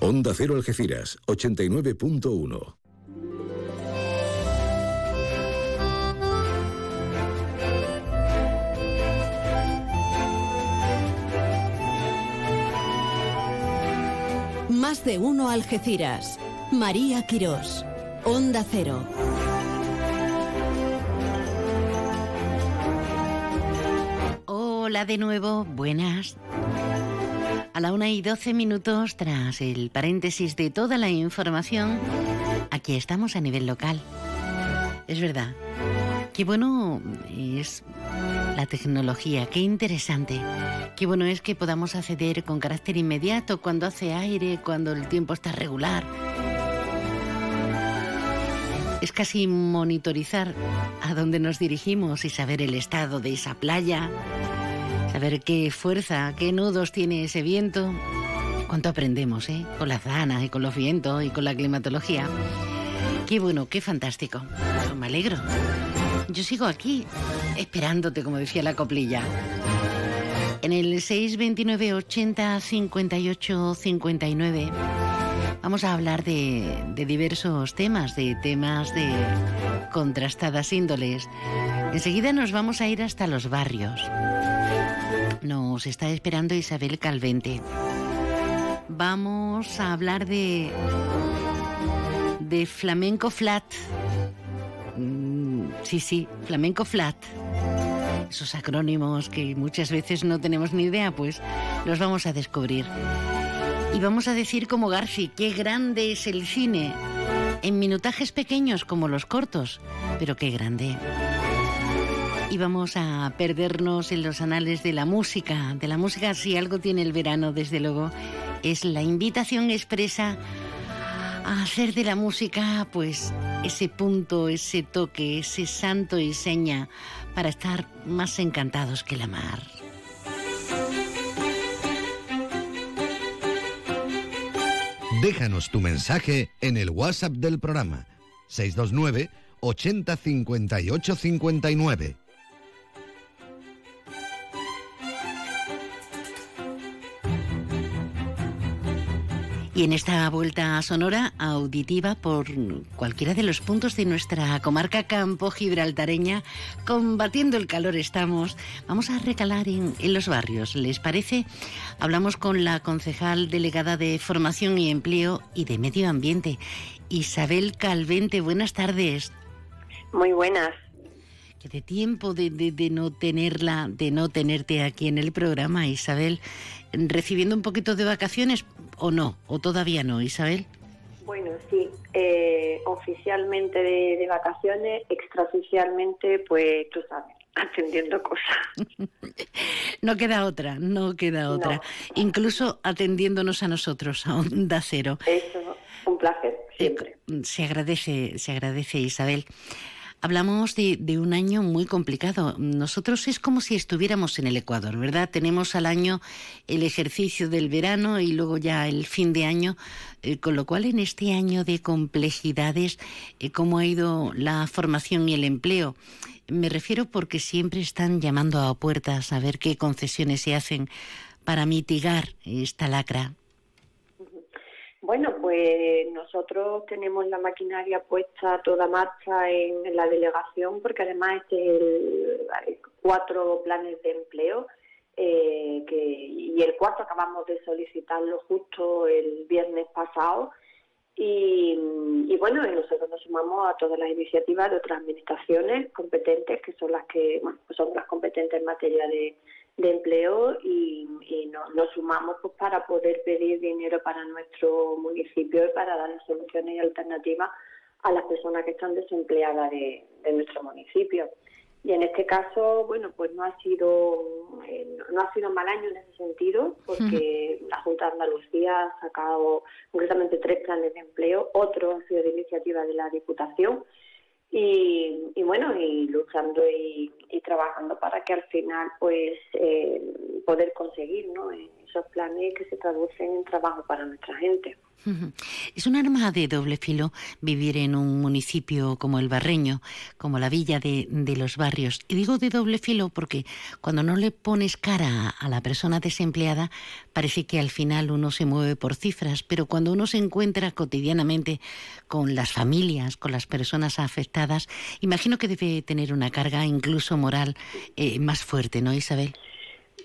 Onda Cero Algeciras, 89.1. Más de uno Algeciras. María Quirós. Onda Cero. Hola de nuevo, buenas. A la una y doce minutos, tras el paréntesis de toda la información, aquí estamos a nivel local. Es verdad. Qué bueno es la tecnología, qué interesante. Qué bueno es que podamos acceder con carácter inmediato cuando hace aire, cuando el tiempo está regular. Es casi monitorizar a dónde nos dirigimos y saber el estado de esa playa, saber qué fuerza, qué nudos tiene ese viento. Cuánto aprendemos, ¿eh? Con las danas y con los vientos y con la climatología. Qué bueno, qué fantástico. Me alegro. Yo sigo aquí, esperándote, como decía la coplilla. En el 629 80 58 59 vamos a hablar de, de diversos temas, de temas de contrastadas índoles. Enseguida nos vamos a ir hasta los barrios. Nos está esperando Isabel Calvente. Vamos a hablar de de flamenco flat. Sí, sí, flamenco flat. Esos acrónimos que muchas veces no tenemos ni idea, pues los vamos a descubrir. Y vamos a decir como Garci, qué grande es el cine. En minutajes pequeños como los cortos, pero qué grande. Y vamos a perdernos en los anales de la música. De la música, si algo tiene el verano, desde luego, es la invitación expresa a hacer de la música, pues, ese punto, ese toque, ese santo y seña para estar más encantados que la mar. Déjanos tu mensaje en el WhatsApp del programa 629 80 58 59. Y en esta vuelta sonora auditiva por cualquiera de los puntos de nuestra comarca campo gibraltareña, combatiendo el calor estamos, vamos a recalar en, en, los barrios. ¿Les parece? Hablamos con la concejal delegada de Formación y Empleo y de Medio Ambiente, Isabel Calvente. Buenas tardes. Muy buenas. Que de tiempo de, de, no tenerla, de no tenerte aquí en el programa, Isabel, recibiendo un poquito de vacaciones o no, o todavía no, Isabel. Bueno, sí, eh, oficialmente de, vacaciones, extraoficialmente, pues tú sabes, atendiendo cosas. no queda otra, no queda otra. Incluso atendiéndonos a nosotros, a Onda Cero. Eso, un placer, siempre. Eh, se agradece, se agradece, Isabel. Hablamos de, un año muy complicado. Nosotros es como si estuviéramos en el Ecuador, ¿verdad? Tenemos al año el ejercicio del verano y luego ya el fin de año, eh, con lo cual en este año de complejidades, eh, ¿cómo ha ido la formación y el empleo? Me refiero porque siempre están llamando a puertas a ver qué concesiones se hacen para mitigar esta lacra. Bueno, pues nosotros tenemos la maquinaria puesta toda marcha en, la delegación porque además este hay cuatro planes de empleo eh, que, y el cuarto acabamos de solicitarlo justo el viernes pasado. Y, y, bueno, nosotros nos sumamos a todas las iniciativas de otras administraciones competentes que son las que bueno, pues son las competentes en materia de, de empleo y, nos sumamos pues, para poder pedir dinero para nuestro municipio y para dar soluciones y alternativas a las personas que están desempleadas de, nuestro municipio. Y en este caso, bueno, pues no ha sido eh, no ha sido mal año en ese sentido, porque la Junta de Andalucía ha sacado concretamente tres planes de empleo, otro ha sido de iniciativa de la Diputación y, bueno, y luchando y, trabajando para que al final pues eh, poder conseguir ¿no? esos planes que se traducen en trabajo para nuestra gente. Es un arma de doble filo vivir en un municipio como el Barreño, como la villa de, los barrios. Y digo de doble filo porque cuando no le pones cara a la persona desempleada, parece que al final uno se mueve por cifras, pero cuando uno se encuentra cotidianamente con las familias, con las personas afectadas, imagino que debe tener una carga incluso moral eh, más fuerte, ¿no, Isabel?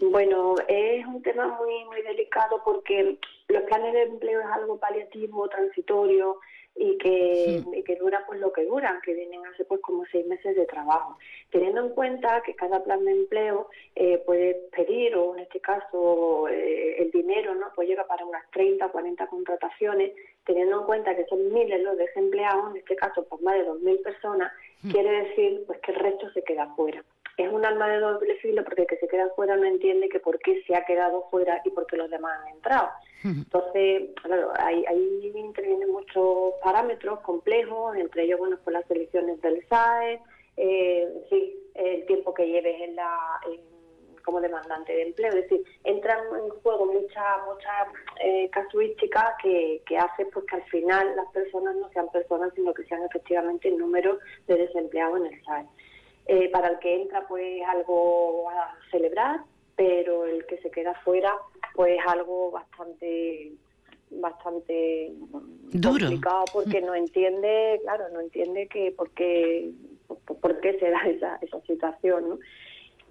Bueno, es un tema muy muy delicado porque los planes de empleo es algo paliativo, transitorio y que, que dura pues lo que dura, que vienen hace pues como seis meses de trabajo. Teniendo en cuenta que cada plan de empleo eh, puede pedir, o en este caso eh, el dinero no pues llega para unas 30, 40 contrataciones, teniendo en cuenta que son miles los desempleados, en este caso por pues, más de 2.000 personas, quiere decir pues que el resto se queda fuera es un arma de doble filo porque el que se queda fuera no entiende que por qué se ha quedado fuera y por qué los demás han entrado. Entonces, claro, ahí, ahí intervienen muchos parámetros complejos, entre ellos, bueno, pues las elecciones del SAE, eh, sí, el tiempo que lleves en la como demandante de empleo. Es decir, entran en juego muchas muchas eh, casuísticas que, que hacen pues, que al final las personas no sean personas, sino que sean efectivamente números de desempleados en el SAE. Eh, para el que entra pues algo a celebrar, pero el que se queda fuera pues algo bastante bastante complicado porque no entiende, claro, no entiende que por qué, por, qué se da esa, esa situación, ¿no?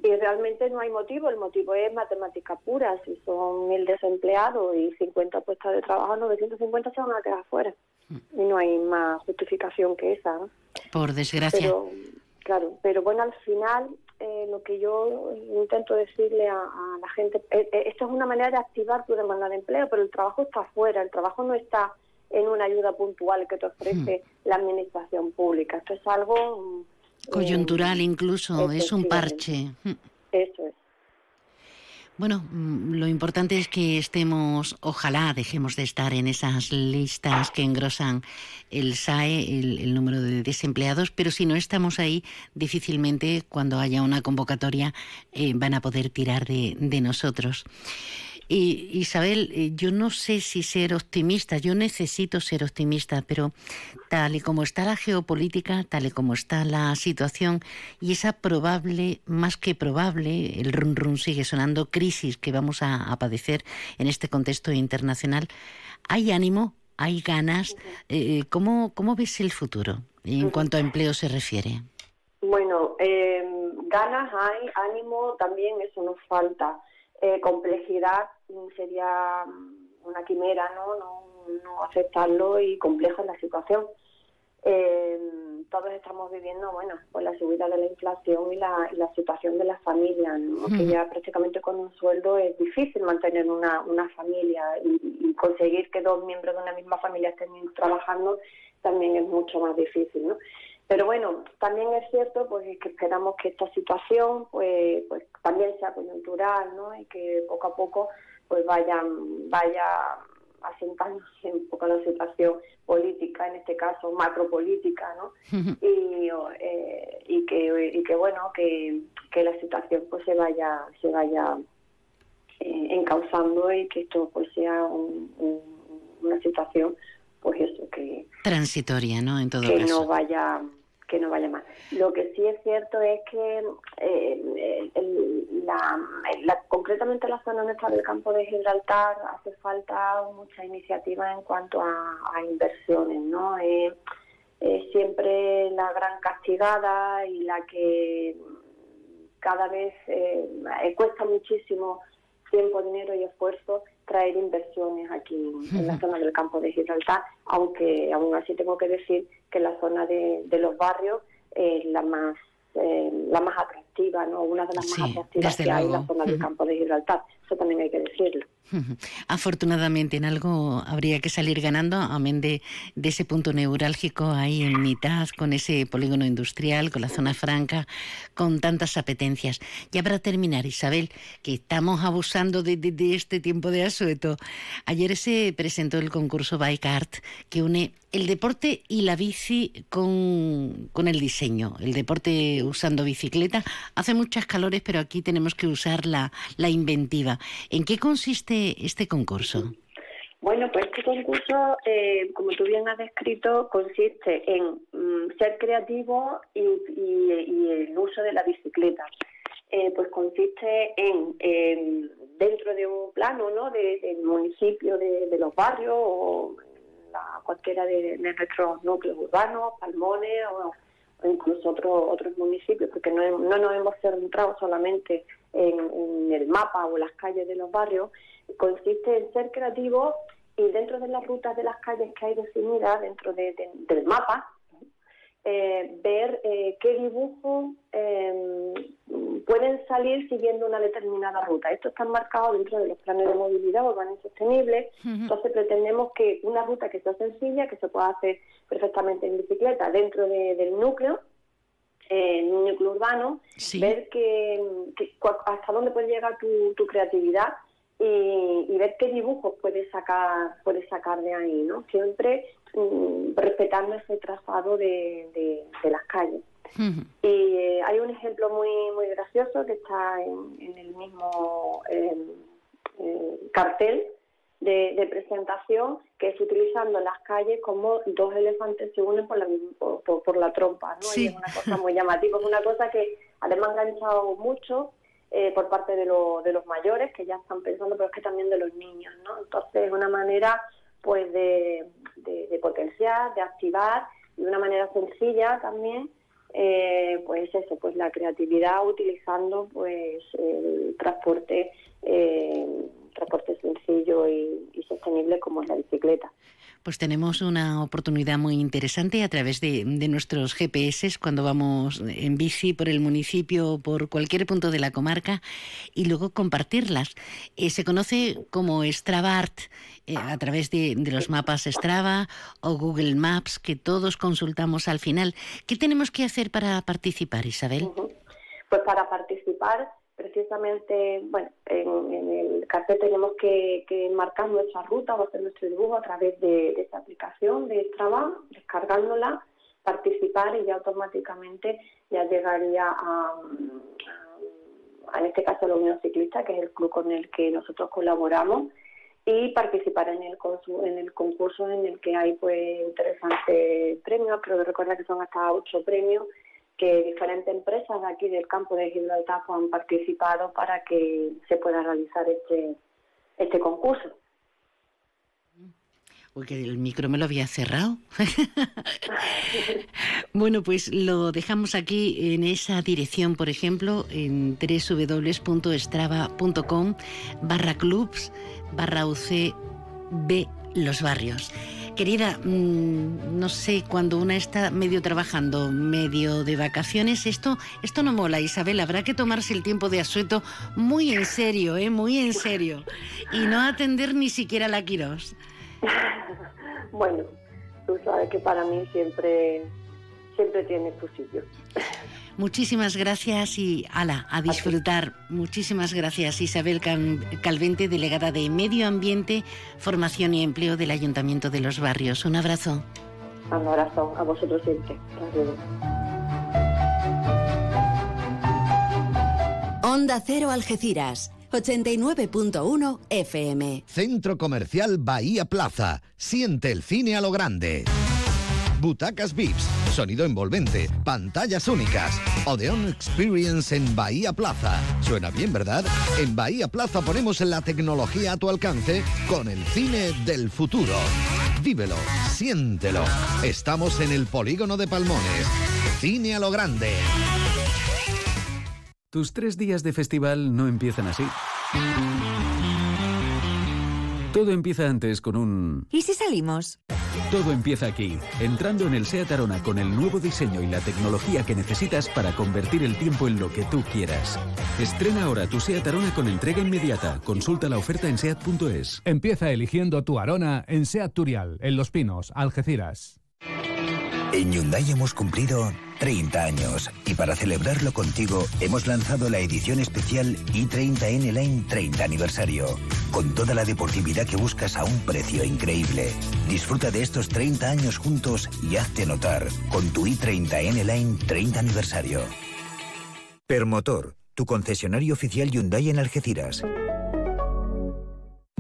Y realmente no hay motivo, el motivo es matemática pura. Si son mil desempleados y 50 puestos de trabajo, 950 se van a quedar fuera. Mm. Y no hay más justificación que esa. ¿no? Por desgracia. Claro, pero bueno, al final eh, lo que yo intento decirle a, la gente, eh, eh, esto es una manera de activar tu demanda de empleo, pero el trabajo está afuera, el trabajo no está en una ayuda puntual que te ofrece hmm. la administración pública. Esto es algo... Mm, Coyuntural incluso, es un parche. Hmm. Eso es. Bueno, mm, lo importante es que estemos, ojalá dejemos de estar en esas listas que engrosan el SAE, el, número de desempleados, pero si no estamos ahí, difícilmente cuando haya una convocatoria eh, van a poder tirar de, de nosotros. Y, Isabel, eh, yo no sé si ser optimista, yo necesito ser optimista, pero tal y como está la geopolítica, tal y como está la situación y esa probable, más que probable, el run run sigue sonando, crisis que vamos a, padecer en este contexto internacional, ¿hay ánimo? ¿Hay ganas? Eh, ¿cómo, ¿Cómo ves el futuro en cuanto a empleo se refiere? Bueno, eh, ganas hay, ánimo también, eso nos falta. Eh, complejidad sería una quimera, ¿no? No, aceptarlo y compleja la situación. Eh, todos estamos viviendo, bueno, pues la subida de la inflación y la, la situación de las familias, ¿no? que ya prácticamente con un sueldo es difícil mantener una, una familia y, conseguir que dos miembros de una misma familia estén trabajando también es mucho más difícil, ¿no? Pero bueno, también es cierto pues que esperamos que esta situación pues, pues también sea coyuntural, ¿no? Y que poco a poco pues vaya, vaya asentándose un poco la situación política, en este caso macropolítica, ¿no? y, eh, y, que, y que bueno, que, que la situación pues se vaya, se vaya eh, encauzando y que esto pues sea una situación pues eso que transitoria, ¿no? En todo que no vaya que no vaya mal. Lo que sí es cierto es que eh, la, concretamente la zona nuestra del campo de Gibraltar hace falta mucha iniciativa en cuanto a, inversiones, ¿no? Es siempre la gran castigada y la que cada vez eh, cuesta muchísimo tiempo, dinero y esfuerzo traer inversiones aquí en la zona del campo de Gibraltar, aunque aún así tengo que decir que la zona de, los barrios es la más eh, la más atractiva, ¿no? Una de las más atractivas que hay en la zona del campo de Gibraltar. Eso también hay que decirlo. Afortunadamente en algo habría que salir ganando, amén de, de, ese punto neurálgico ahí en mitad, con ese polígono industrial, con la zona franca, con tantas apetencias. Ya para terminar, Isabel, que estamos abusando de, de, este tiempo de asueto, ayer se presentó el concurso Bike Art que une el deporte y la bici con, con el diseño. El deporte usando bicicleta hace muchas calores, pero aquí tenemos que usar la, la inventiva. ¿En qué consiste este concurso? Bueno, pues este concurso, eh, como tú bien has descrito, consiste en mm, ser creativo y, el uso de la bicicleta. Eh, pues consiste en, dentro de un plano, ¿no? del municipio, de, los barrios o cualquiera de, nuestros núcleos urbanos, palmones o, incluso otros otros municipios, porque no, no nos hemos centrado solamente en, el mapa o las calles de los barrios, consiste en ser creativo y dentro de las rutas de las calles que hay definidas dentro del mapa, eh, ver eh, qué dibujos eh, pueden salir siguiendo una determinada ruta. Esto está marcado dentro de los planes de movilidad urbana y sostenible. Entonces pretendemos que una ruta que sea sencilla, que se pueda hacer perfectamente en bicicleta dentro del núcleo, en un núcleo urbano, ver que, hasta dónde puede llegar tu, creatividad y, ver qué dibujos puedes sacar puedes sacar de ahí, ¿no? Siempre mm, respetando ese trazado de, las calles. Y eh, hay un ejemplo muy muy gracioso que está en, el mismo eh, eh, cartel de, presentación que es utilizando las calles como dos elefantes se unen por la, por, la trompa, ¿no? Y es una cosa muy llamativa, es una cosa que además ha enganchado mucho eh, por parte de, de los mayores que ya están pensando, pero es que también de los niños, ¿no? Entonces es una manera pues de, de, potenciar, de activar de una manera sencilla también eh, pues eso, pues la creatividad utilizando pues el transporte eh, transporte sencillo y, sostenible como es la bicicleta. Pues tenemos una oportunidad muy interesante a través de, nuestros GPS cuando vamos en bici por el municipio, por cualquier punto de la comarca y luego compartirlas. Eh, se conoce como Stravart eh, a través de, los mapas Strava o Google Maps que todos consultamos al final. ¿Qué tenemos que hacer para participar, Isabel? Pues para participar precisamente, bueno, en, el cartel tenemos que, marcar nuestra ruta o hacer nuestro dibujo a través de, esta aplicación de Strava, descargándola, participar y ya automáticamente ya llegaría a, en este caso, la Unión Ciclista, que es el club con el que nosotros colaboramos, y participar en el, en el concurso en el que hay pues interesantes premios, pero recuerda que son hasta ocho premios que diferentes empresas de aquí del campo de Gibraltar han participado para que se pueda realizar este, este concurso. Uy, que el micro me lo había cerrado. bueno, pues lo dejamos aquí en esa dirección, por ejemplo, en www.strava.com barra clubs barra UCB Los Barrios. Querida, mm, no sé, cuando una está medio trabajando, medio de vacaciones, esto, esto no mola, Isabel. Habrá que tomarse el tiempo de asueto muy en serio, ¿eh? Muy en serio. Y no atender ni siquiera la Quirós. bueno, tú sabes que para mí siempre, siempre tiene tu sitio. Muchísimas gracias y ala, a disfrutar. Muchísimas gracias Isabel Calvente, delegada de Medio Ambiente, Formación y Empleo del Ayuntamiento de los Barrios. Un abrazo. Un abrazo a vosotros siempre. Onda Cero Algeciras. 89.1 FM. Centro Comercial Bahía Plaza. Siente el cine a lo grande. Butacas VIPS, sonido envolvente, pantallas únicas. Odeon Experience en Bahía Plaza. Suena bien, ¿verdad? En Bahía Plaza ponemos la tecnología a tu alcance con el cine del futuro. Vívelo, siéntelo. Estamos en el polígono de Palmones. Cine a lo grande. Tus tres días de festival no empiezan así. Todo empieza antes con un... ¿Y si salimos? Todo empieza aquí, entrando en el SEAT Arona con el nuevo diseño y la tecnología que necesitas para convertir el tiempo en lo que tú quieras. Estrena ahora tu SEAT Arona con entrega inmediata. Consulta la oferta en SEAT.es. Empieza eligiendo tu Arona en SEAT Turial, en Los Pinos, Algeciras. En Hyundai hemos cumplido 30 años y para celebrarlo contigo hemos lanzado la edición especial i30N Line 30 aniversario, con toda la deportividad que buscas a un precio increíble. Disfruta de estos 30 años juntos y hazte notar con tu i30N Line 30 aniversario. Permotor, tu concesionario oficial Hyundai en Algeciras.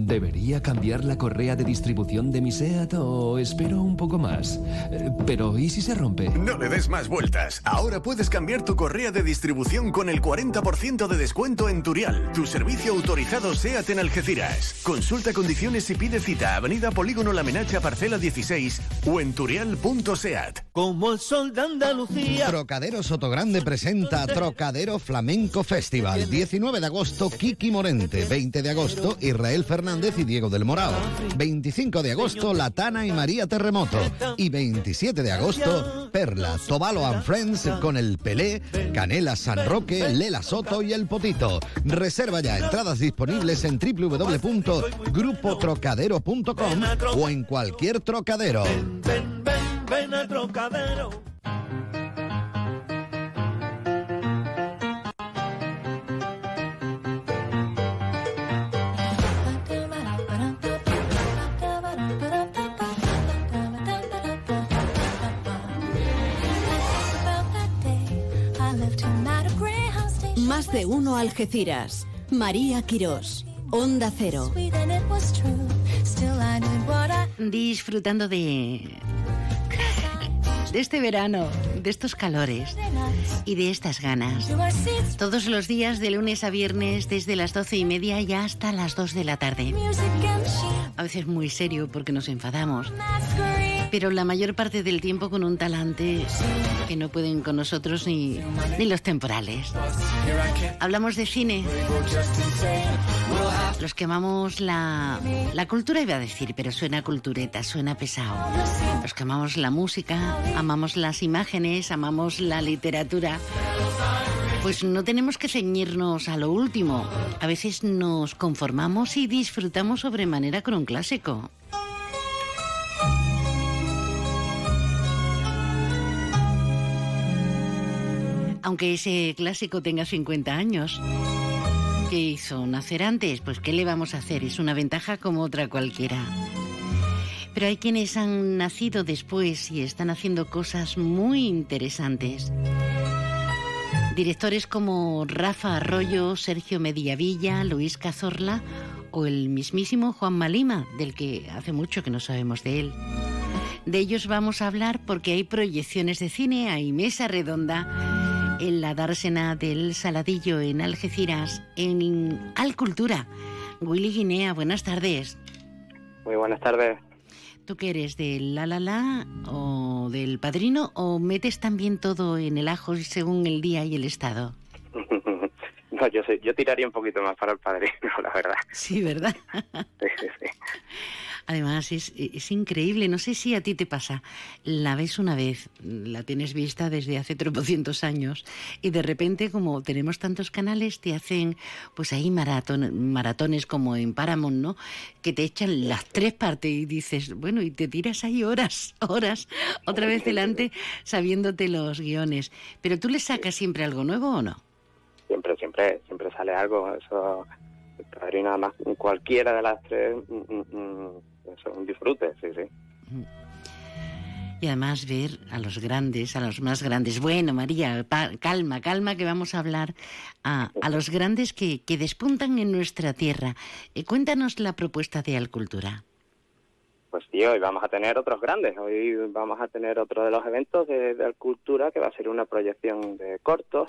¿Debería cambiar la correa de distribución de mi SEAT o espero un poco más? Pero ¿y si se rompe? No le des más vueltas. Ahora puedes cambiar tu correa de distribución con el 40% de descuento en Turial, tu servicio autorizado SEAT en Algeciras. Consulta condiciones y pide cita. Avenida Polígono La Menacha, parcela 16 o en turial.seat. Como el sol de Andalucía. Trocadero Sotogrande presenta Trocadero Flamenco Festival. 19 de agosto, Kiki Morente. 20 de agosto, Israel Fernández y Diego del Morao. 25 de agosto, Latana y María Terremoto. Y 27 de agosto, Perla, Tobalo and Friends con el Pelé, Canela San Roque, Lela Soto y el Potito. Reserva ya entradas disponibles en www.grupotrocadero.com o en cualquier trocadero. Ven, ven, ven a Trocadero. De uno Algeciras. María Quirós. Onda Cero. Disfrutando de de este verano, de estos calores y de estas ganas. Todos los días, de lunes a viernes, desde las doce y media y hasta las dos de la tarde. A veces muy serio porque nos enfadamos, pero la mayor parte del tiempo con un talante que no pueden con nosotros ni, ni los temporales. Hablamos de cine. Los que amamos la, la cultura, iba a decir, pero suena cultureta, suena pesado. Los que amamos la música, amamos las imágenes, amamos la literatura. Pues no tenemos que ceñirnos a lo último. A veces nos conformamos y disfrutamos sobremanera con un clásico. Aunque ese clásico tenga 50 años. ¿Qué hizo nacer antes? Pues ¿qué le vamos a hacer? Es una ventaja como otra cualquiera. Pero hay quienes han nacido después y están haciendo cosas muy interesantes. Directores como Rafa Arroyo, Sergio Mediavilla, Luis Cazorla o el mismísimo Juan Malima, del que hace mucho que no sabemos de él. De ellos vamos a hablar porque hay proyecciones de cine, hay mesa redonda en la dársena del Saladillo en Algeciras, en Alcultura. Willy Guinea, buenas tardes. Muy buenas tardes. ¿Tú qué eres? ¿Del La La La o del Padrino o metes también todo en el ajo según el día y el estado? no, yo, sé, yo tiraría un poquito más para el Padrino, la verdad. Sí, ¿verdad? sí, sí, sí. Además, es, es, increíble. No sé si a ti te pasa. La ves una vez, la tienes vista desde hace tropocientos años, y de repente, como tenemos tantos canales, te hacen, pues ahí maratón, maratones como en Paramount, ¿no? Que te echan las tres partes y dices, bueno, y te tiras ahí horas, horas, otra vez delante, sabiéndote los guiones. Pero tú le sacas siempre algo nuevo o no? Siempre, siempre, siempre sale algo. Eso y nada más cualquiera de las tres mm, mm, mm, es un disfrute, sí, sí. Y además ver a los grandes, a los más grandes. Bueno, María, calma, calma, que vamos a hablar a, a los grandes que, que, despuntan en nuestra tierra. Eh, cuéntanos la propuesta de Alcultura. Pues sí, hoy vamos a tener otros grandes. Hoy vamos a tener otro de los eventos de, de Alcultura, que va a ser una proyección de cortos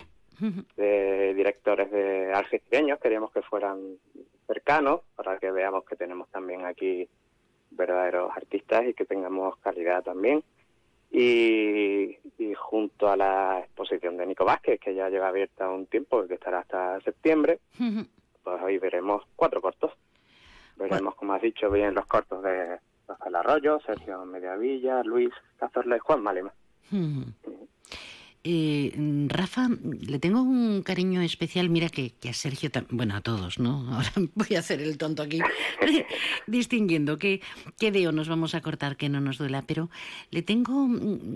de directores de algecireños, queríamos que fueran cercanos para que veamos que tenemos también aquí verdaderos artistas y que tengamos calidad también. Y, junto a la exposición de Nico Vázquez, que ya lleva abierta un tiempo, que estará hasta septiembre, pues hoy veremos cuatro cortos. Veremos, como has dicho, bien los cortos de Rafael Arroyo, Sergio Mediavilla, Luis Cazorla y Juan Malema. Eh, Rafa, le tengo un cariño especial, mira que, a Sergio, bueno, a todos, ¿no? Ahora voy a hacer el tonto aquí, distinguiendo qué, qué deo nos vamos a cortar que no nos duela, pero le tengo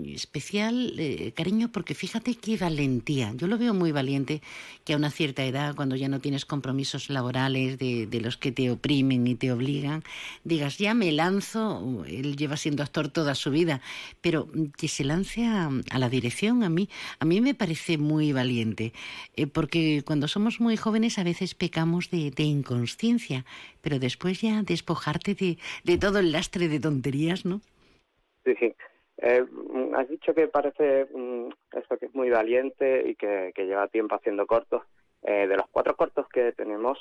especial eh, cariño porque fíjate qué valentía. Yo lo veo muy valiente que a una cierta edad, cuando ya no tienes compromisos laborales de, de los que te oprimen y te obligan, digas, ya me lanzo, él lleva siendo actor toda su vida, pero que se lance a, a la dirección, a mí, a mí me parece muy valiente, eh, porque cuando somos muy jóvenes a veces pecamos de, inconsciencia, pero después ya despojarte de, todo el lastre de tonterías, ¿no? Sí, sí. Eh, has dicho que parece mm, esto que es muy valiente y que, lleva tiempo haciendo cortos. Eh, de los cuatro cortos que tenemos,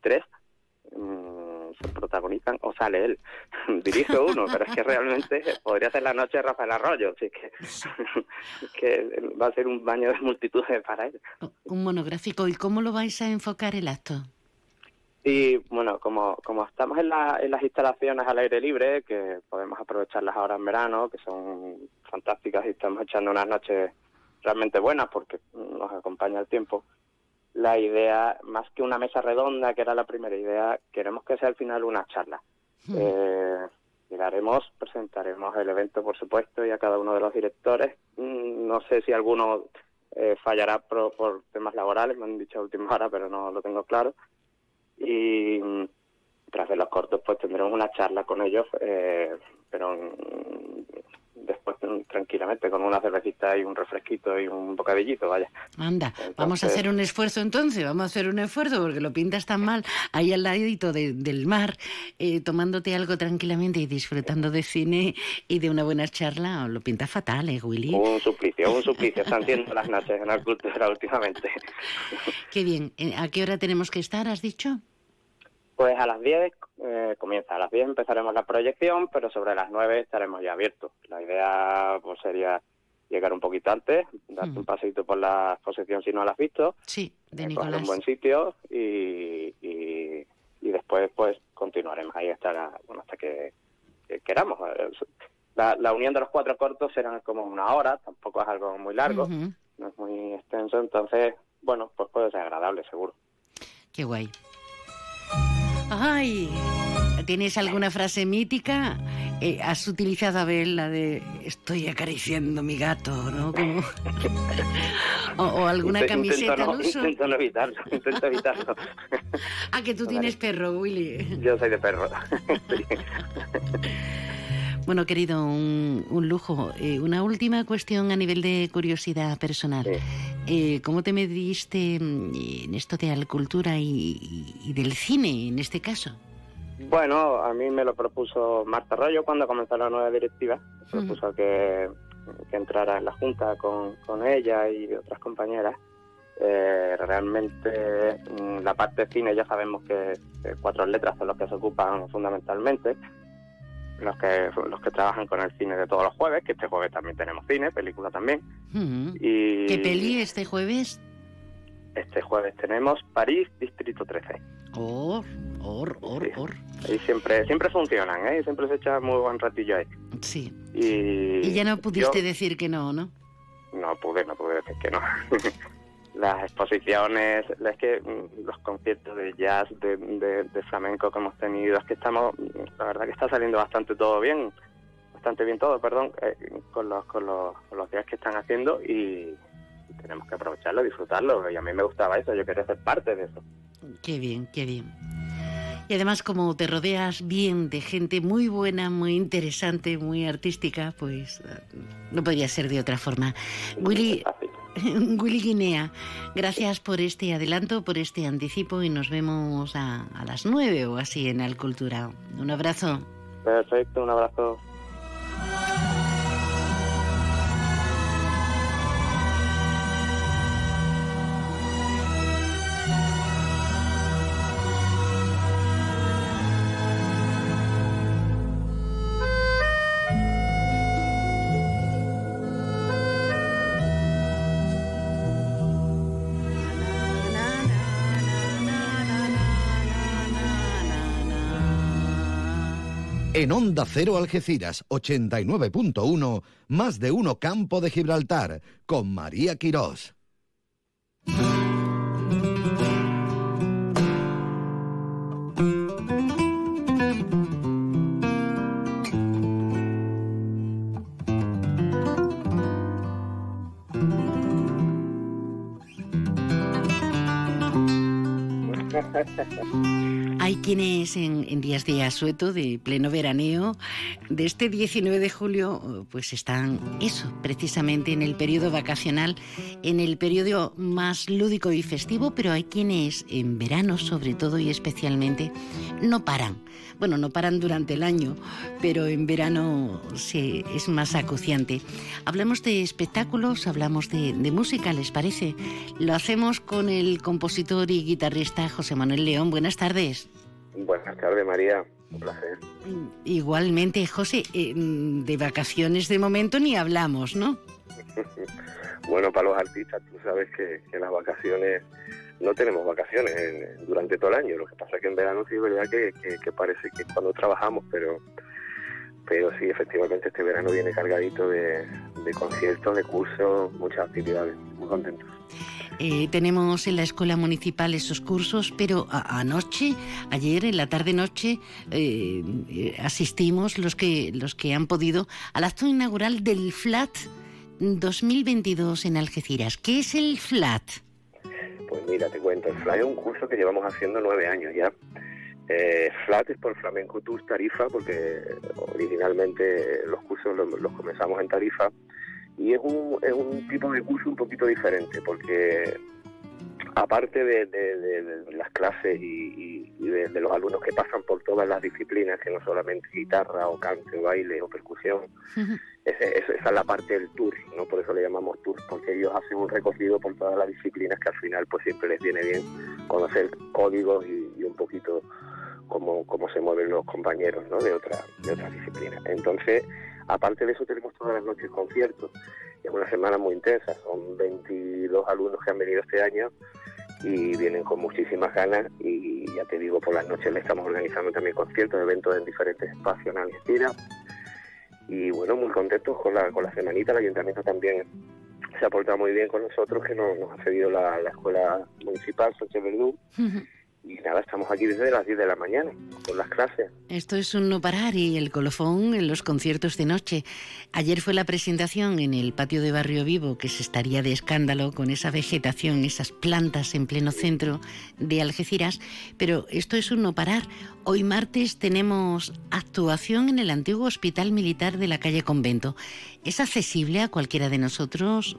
tres Mm, protagonizan o sale él. Dirige uno, pero es que realmente podría ser la noche de Rafael Arroyo, así que, que va a ser un baño de multitudes para él. Un monográfico. ¿Y cómo lo vais a enfocar el acto? Y bueno, como, como estamos en, la, en las instalaciones al aire libre, que podemos aprovecharlas ahora en verano, que son fantásticas y estamos echando unas noches realmente buenas porque nos acompaña el tiempo, la idea, más que una mesa redonda, que era la primera idea, queremos que sea al final una charla. Hmm. Eh, llegaremos, presentaremos el evento, por supuesto, y a cada uno de los directores. Mm, no sé si alguno eh, fallará por, temas laborales, me han dicho a última hora, pero no lo tengo claro. Y mm, tras de los cortos, pues tendremos una charla con ellos, eh, pero mm, después tranquilamente con una cervecita y un refresquito y un bocadillito, vaya. Anda, vamos a hacer un esfuerzo entonces, vamos a hacer un esfuerzo porque lo pintas tan mal ahí al ladito del mar, eh, tomándote algo tranquilamente y disfrutando de cine y de una buena charla, lo pintas fatal, ¿eh, Willy? Un suplicio, un suplicio, están siendo las noches en la cultura últimamente. Qué bien, eh, ¿a qué hora tenemos que estar, has dicho? Pues a las 10 eh, comienza, a las 10 empezaremos la proyección, pero sobre las 9 estaremos ya abiertos. La idea pues sería llegar un poquito antes, darte hmm. un paseito por la exposición si no la has visto. Sí, de Nicolás. un buen sitio y, y, después pues continuaremos ahí hasta, bueno, hasta que, queramos. La, la, unión de los cuatro cortos será como una hora, tampoco es algo muy largo, no es muy extenso, entonces, bueno, pues puede ser agradable, seguro. Qué guay. Ay, ¿tienes alguna frase mítica? Eh, ¿Has utilizado, a ver, la de estoy acariciando mi gato, ¿no? o, alguna camiseta no, uso? Intento no evitarlo, intento evitarlo. ah, que tú tienes perro, Willy. Yo soy de perro. Bueno, querido, un, lujo. Eh, una última cuestión a nivel de curiosidad personal. Eh, ¿Cómo te mediste mm, en esto de la cultura y, del cine, en este caso? Bueno, a mí me lo propuso Marta Arroyo cuando comenzó la nueva directiva. Me propuso que, entrara en la junta con, ella y otras compañeras. Eh, realmente mm, la parte de cine ya sabemos que cuatro letras son los que se ocupan fundamentalmente los que los que trabajan con el cine de todos los jueves, que este jueves también tenemos cine, película también. y ¿Qué peli este jueves? Este jueves tenemos París, Distrito 13. Oh, Or, or, or. Y siempre, siempre funcionan, ¿eh? Siempre se echa muy buen ratillo ahí. Sí. Y, Y ya no pudiste yo- decir que no, ¿no? No pude, no pude decir que no. Las exposiciones, es que mm, los conciertos de jazz, de, de- de flamenco que hemos tenido, es que estamos, mm, la verdad que está saliendo bastante todo bien, bastante bien todo, perdón, eh, con, los, con, los, con los días que están haciendo y, y tenemos que aprovecharlo, disfrutarlo. Y a mí me gustaba eso, yo quería ser parte de eso. Qué bien, qué bien. Y además como te rodeas bien de gente muy buena, muy interesante, muy artística, pues eh, no podría ser de otra forma. Willy, Willy Guinea, gracias por este adelanto, por este anticipo y nos vemos a, a las nueve o así en Alcultura. Un abrazo. Perfecto, un abrazo. En Onda Cero Algeciras 89.1, más de uno Campo de Gibraltar, con María Quirós. Hay quienes en, días de asueto, de pleno veraneo, de este 19 de julio, pues están eso, precisamente en el periodo vacacional, en el periodo más lúdico y festivo, pero hay quienes en verano, sobre todo y especialmente, no paran. Bueno, no paran durante el año, pero en verano se, es más acuciante. Hablamos de espectáculos, hablamos de, de música, ¿les parece? Lo hacemos con el compositor y guitarrista José Manuel León. Buenas tardes. Buenas tardes, María. Un placer. Igualmente, José, eh, de vacaciones de momento ni hablamos, ¿no? Bueno, para los artistas, tú sabes que, que las vacaciones, no tenemos vacaciones durante todo el año. Lo que pasa es que en verano sí es verdad que, que- que parece que cuando trabajamos, pero pero sí, efectivamente este verano viene cargadito de, conciertos, de cursos, muchas actividades. Muy contentos. Eh, tenemos en la escuela municipal esos cursos, pero anoche, ayer en la tarde-noche, eh, eh, asistimos los que, los que han podido al acto inaugural del FLAT 2022 en Algeciras. ¿Qué es el FLAT? Pues mira, te cuento, el FLAT es un curso que llevamos haciendo nueve años ya. Eh, FLAT es por Flamenco Tours Tarifa, porque originalmente los cursos los, comenzamos en Tarifa, y es un, es un tipo de curso un poquito diferente, porque aparte de, de- las clases y de, de los alumnos que pasan por todas las disciplinas, que no solamente guitarra o cante o baile o percusión, ese- ese- esa es la parte del tour, ¿no? Por eso le llamamos tour, porque ellos hacen un recorrido por todas las disciplinas que al final pues siempre les viene bien conocer códigos y, y un poquito cómo, cómo se mueven los compañeros, ¿no? De otra, de otras disciplinas. Entonces, aparte de eso tenemos todas las noches conciertos. Es una semana muy intensa, son 22 alumnos que han venido este año y vienen con muchísimas ganas y ya te digo, por las noches le estamos organizando también conciertos, eventos en diferentes espacios en Algeciras y bueno, muy contentos con la, con la semanita. El ayuntamiento también se ha portado muy bien con nosotros, que nos, ha cedido la, la escuela municipal Sánchez Verdú. Y nada, estamos aquí desde las 10 de la mañana con las clases. Esto es un no parar y el colofón en los conciertos de noche. Ayer fue la presentación en el patio de Barrio Vivo, que se estaría de escándalo con esa vegetación, esas plantas en pleno centro de Algeciras, pero esto es un no parar. Hoy martes tenemos actuación en el antiguo Hospital Militar de la calle Convento. ¿Es accesible a cualquiera de nosotros?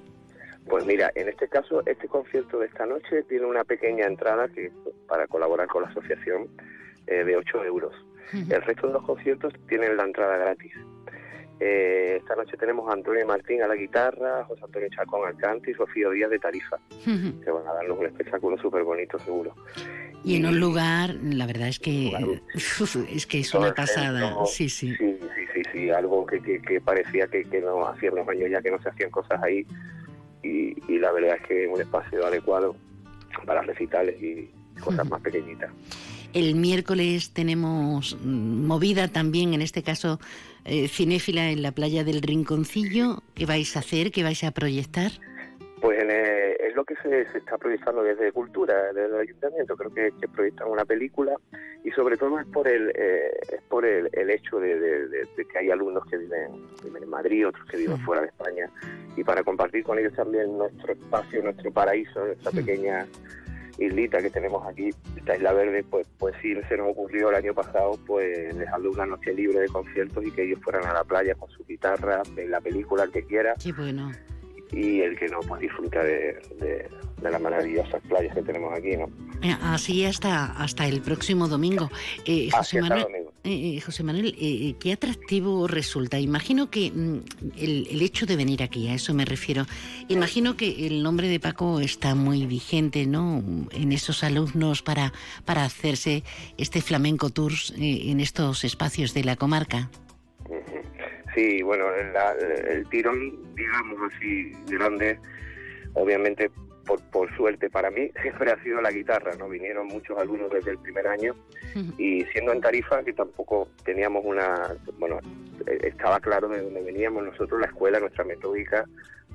Pues mira, en este caso, este concierto de esta noche tiene una pequeña entrada que para colaborar con la asociación eh, de 8 euros. El resto de los conciertos tienen la entrada gratis. Eh, esta noche tenemos a Antonio Martín a la guitarra, José Antonio Chacón al cante y Sofía Díaz de Tarifa, que van a darnos un espectáculo súper bonito seguro. Y en un lugar, la verdad es que es que es una pasada. Sí, sí. Sí, sí, sí, sí, algo que, que, que parecía que, que no hacía unos años ya que no se hacían cosas ahí y, y la verdad es que es un espacio adecuado para recitales y cosas más pequeñitas. El miércoles tenemos movida también, en este caso eh, cinéfila en la playa del Rinconcillo. ¿Qué vais a hacer? ¿Qué vais a proyectar? Pues eh, es lo que se, está proyectando desde Cultura, desde el Ayuntamiento. Creo que, que proyectan una película y sobre todo es por el eh, es por el, hecho de, que hay alumnos que viven, en Madrid, otros que viven fuera de España y para compartir con ellos también nuestro espacio, nuestro paraíso, nuestra pequeña islita que tenemos aquí, esta isla verde, pues, pues sí se nos ocurrió el año pasado pues dejarle una noche libre de conciertos y que ellos fueran a la playa con su guitarra, en la película, el que quiera. Qué bueno y el que no pues disfruta de, de, las maravillosas playas que tenemos aquí, ¿no? Eh, así hasta hasta el próximo domingo. Eh, José, Manuel, eh, José Manuel, ¿qué atractivo resulta? Imagino que mm, el, el, hecho de venir aquí, a eso me refiero, imagino que el nombre de Paco está muy vigente, ¿no? En esos alumnos para, para hacerse este flamenco tours en estos espacios de la comarca. Sí, bueno, el tirón, digamos así, grande, obviamente por, por suerte para mí, siempre ha sido la guitarra, ¿no? Vinieron muchos alumnos desde el primer año y siendo en Tarifa, que tampoco teníamos una, bueno, eh, estaba claro de dónde veníamos nosotros, la escuela, nuestra metódica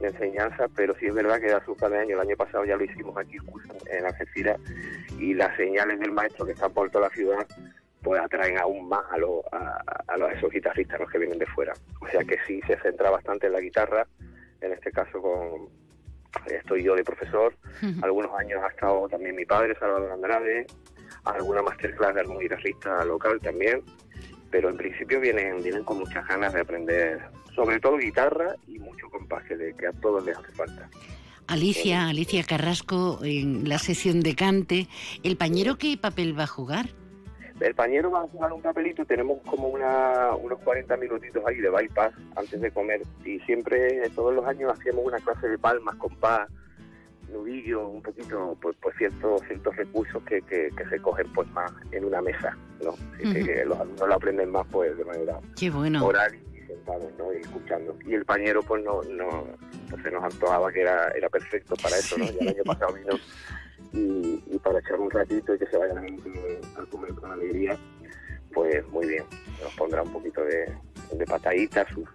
de enseñanza, pero sí es verdad que da su de año, el año pasado ya lo hicimos aquí en Algeciras y las señales del maestro que están por toda la ciudad pues atraen aún más a, los a, los, esos guitarristas los que vienen de fuera. O sea que sí se centra bastante en la guitarra, en este caso con estoy yo de profesor, algunos años ha estado también mi padre, Salvador Andrade, alguna masterclass de algún guitarrista local también, pero en principio vienen, vienen con muchas ganas de aprender, sobre todo guitarra y mucho compás, que, que a todos les hace falta. Alicia, Alicia Carrasco, en la sesión de cante, ¿el pañero qué papel va a jugar? El pañero va a jugar un papelito, tenemos como una, unos 40 minutitos ahí de bypass antes de comer y siempre, todos los años hacíamos una clase de palmas, compás, nudillo, un poquito, pues, pues ciertos, ciertos recursos que, que, se cogen pues más en una mesa, ¿no? que, los alumnos lo aprenden más pues de manera oral y sentados, ¿no? Y escuchando. Y el pañero pues no, no, pues se nos antojaba que era, era perfecto para eso, ¿no? Ya el año pasado vino y, para echar un ratito y que se vayan a comer con alegría, pues muy bien, nos pondrá un poquito de, de pataditas sus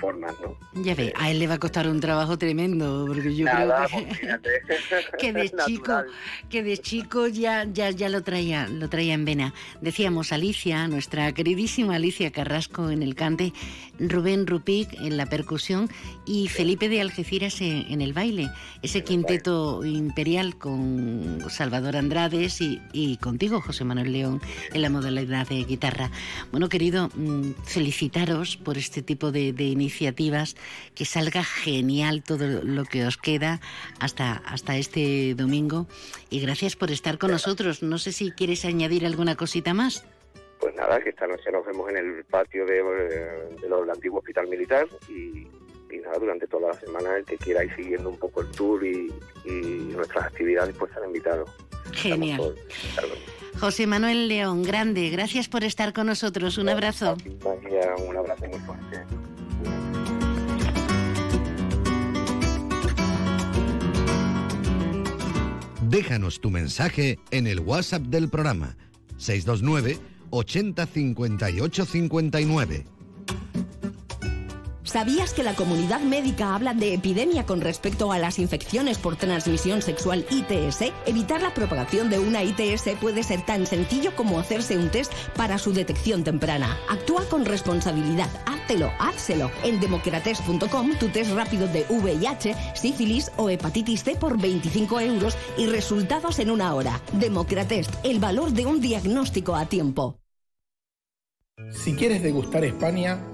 formas, ¿no? Ya ve, a él le va a costar un trabajo tremendo, porque yo creo que, de chico, que de chico ya, ya, ya lo traía, lo traía en vena. Decíamos Alicia, nuestra queridísima Alicia Carrasco en el cante, Rubén Rupic en la percusión y Felipe de Algeciras en, el baile. Ese quinteto imperial con Salvador Andrades y, y contigo, José Manuel León, en la modalidad de guitarra. Bueno, querido, mm, por este tipo de, iniciativas, que salga genial todo lo que os queda hasta, hasta este domingo y gracias por estar con nosotros. No sé si quieres añadir alguna cosita más. Pues nada, que esta noche nos vemos en el patio de, del antiguo hospital militar y, nada, durante toda la semana el que quiera ir siguiendo un poco el tour y, nuestras actividades pues están invitados. Genial. José Manuel León, grande, gracias por estar con nosotros. Un abrazo. Un abrazo muy fuerte. Déjanos tu mensaje en el WhatsApp del programa 629 80 58 59. ¿Sabías que la comunidad médica habla de epidemia con respecto a las infecciones por transmisión sexual ITS? Evitar la propagación de una ITS puede ser tan sencillo como hacerse un test para su detección temprana. Actúa con responsabilidad. Háztelo, házselo. En democrates.com tu test rápido de VIH, sífilis o hepatitis C por 25 euros y resultados en una hora. Democratest, el valor de un diagnóstico a tiempo. Si quieres degustar España,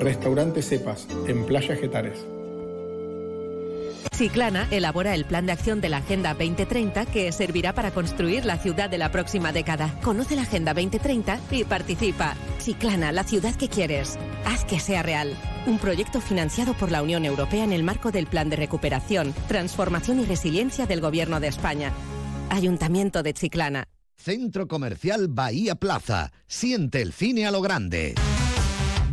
Restaurante Cepas, en Playa Getares. Ciclana elabora el plan de acción de la Agenda 2030 que servirá para construir la ciudad de la próxima década. Conoce la Agenda 2030 y participa. Ciclana, la ciudad que quieres. Haz que sea real. Un proyecto financiado por la Unión Europea en el marco del Plan de Recuperación, Transformación y Resiliencia del Gobierno de España. Ayuntamiento de Chiclana. Centro Comercial Bahía Plaza. Siente el cine a lo grande.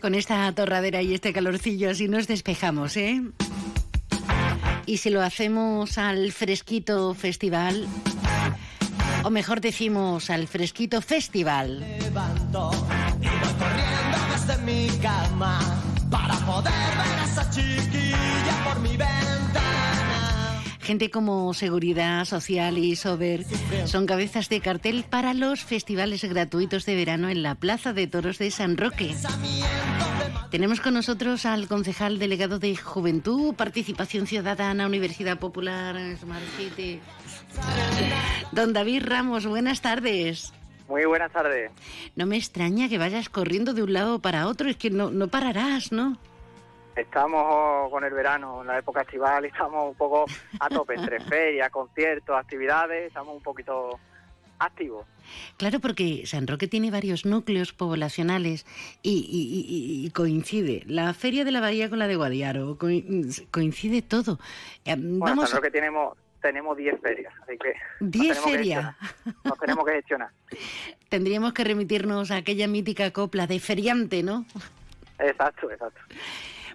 Con esta torradera y este calorcillo así nos despejamos, ¿eh? Y si lo hacemos al fresquito festival, o mejor decimos al fresquito festival. levanto y voy corriendo desde mi cama para poder ver esa chiquilla Gente como Seguridad Social y Sober son cabezas de cartel para los festivales gratuitos de verano en la Plaza de Toros de San Roque. Tenemos con nosotros al concejal delegado de Juventud, Participación Ciudadana, Universidad Popular, Smart City. Don David Ramos, buenas tardes. Muy buenas tardes. No me extraña que vayas corriendo de un lado para otro, es que no, no pararás, ¿no? Estamos con el verano, en la época estival, y estamos un poco a tope entre ferias, conciertos, actividades, estamos un poquito activos. Claro, porque San Roque tiene varios núcleos poblacionales y, y- y- y coincide la Feria de la Bahía con la de Guadiaro, coi- coincide todo. Eh, Bueno, Vamos, San Roque tenemos tenemos 10 ferias, así que nos 10 tenemos que ferias. Nos tenemos que gestionar. Tendríamos que remitirnos a aquella mítica copla de feriante, ¿no? Exacto, exacto.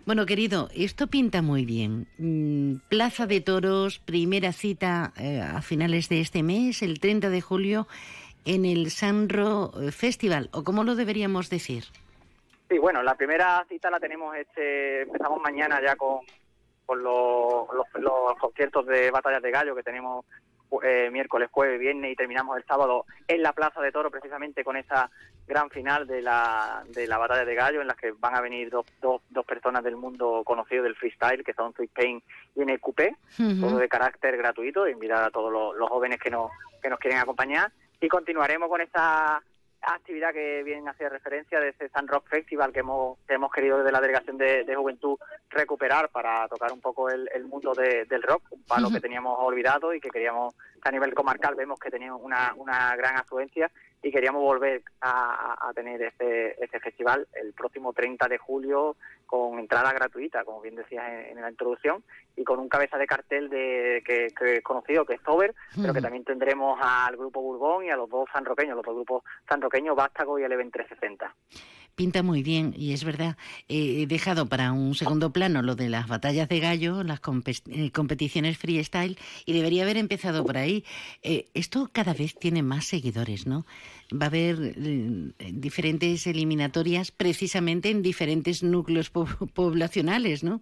Bueno, querido, esto pinta muy bien. Mm, Plaza de Toros, primera cita eh, a finales de este mes, el 30 de julio, en el Sanro eh, Festival, o como lo deberíamos decir. Sí, bueno, la primera cita la tenemos este, empezamos mañana ya con, con los, los conciertos de batallas de gallo que tenemos eh, miércoles, jueves, viernes y terminamos el sábado en la Plaza de Toro precisamente con esa gran final de la, de la batalla de gallo en las que van a venir dos, dos, dos personas del mundo conocido del freestyle que son Sweet Pain y NQP, Ujú. todo de carácter gratuito, invitar a todos los, los jóvenes que nos, que nos quieren acompañar y continuaremos con esa actividad que bien hacía referencia de ese Sun Rock Festival que hemos, que hemos querido desde la Delegación de, de Juventud recuperar para tocar un poco el, el mundo de- del rock, un palo Ujú. que teníamos olvidado y que queríamos, que a nivel comarcal vemos que tenía una, una gran afluencia y queríamos volver a, tener este, este festival el próximo 30 de julio con entrada gratuita, como bien decías en, en la introducción, y con un cabeza de cartel de que, que es conocido, que es Sober, pero que también tendremos al grupo Burbón y a los dos sanroqueños, los dos grupos sanroqueños, Vástago y Eleven 360. Pinta muy bien y es verdad. he dejado para un segundo plano lo de las batallas de gallo, las eh, competiciones freestyle y debería haber empezado por ahí. Eh, esto cada vez tiene más seguidores, ¿no? Va a haber eh, diferentes eliminatorias precisamente en diferentes núcleos po- poblacionales, ¿no?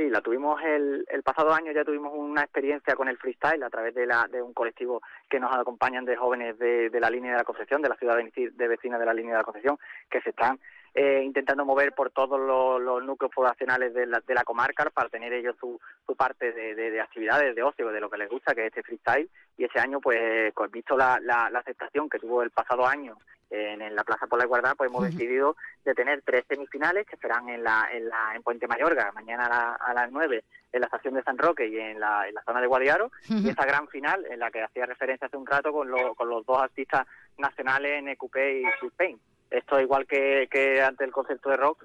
Sí, la tuvimos el, el pasado año, ya tuvimos una experiencia con el freestyle a través de, la, de un colectivo que nos acompañan de jóvenes de, de la línea de la Concepción, de la ciudad de, vecina de la línea de la Concepción, que se están eh, intentando mover por todos los, los núcleos poblacionales de la, de la comarca para tener ellos su, su parte de, de- de actividades, de ocio, de lo que les gusta, que es este freestyle. Y ese año, pues, visto la, la, la aceptación que tuvo el pasado año en, en la Plaza por la Igualdad, pues hemos decidido de tener tres semifinales que serán en la, en la en Puente Mayorga, mañana a, la- a las 9 en la estación de San Roque y en la, en la zona de Guadiaro, y esa gran final en la que hacía referencia hace un rato con, lo- con los dos artistas nacionales, NQP y Sweet Esto igual que, que ante el concepto de rock,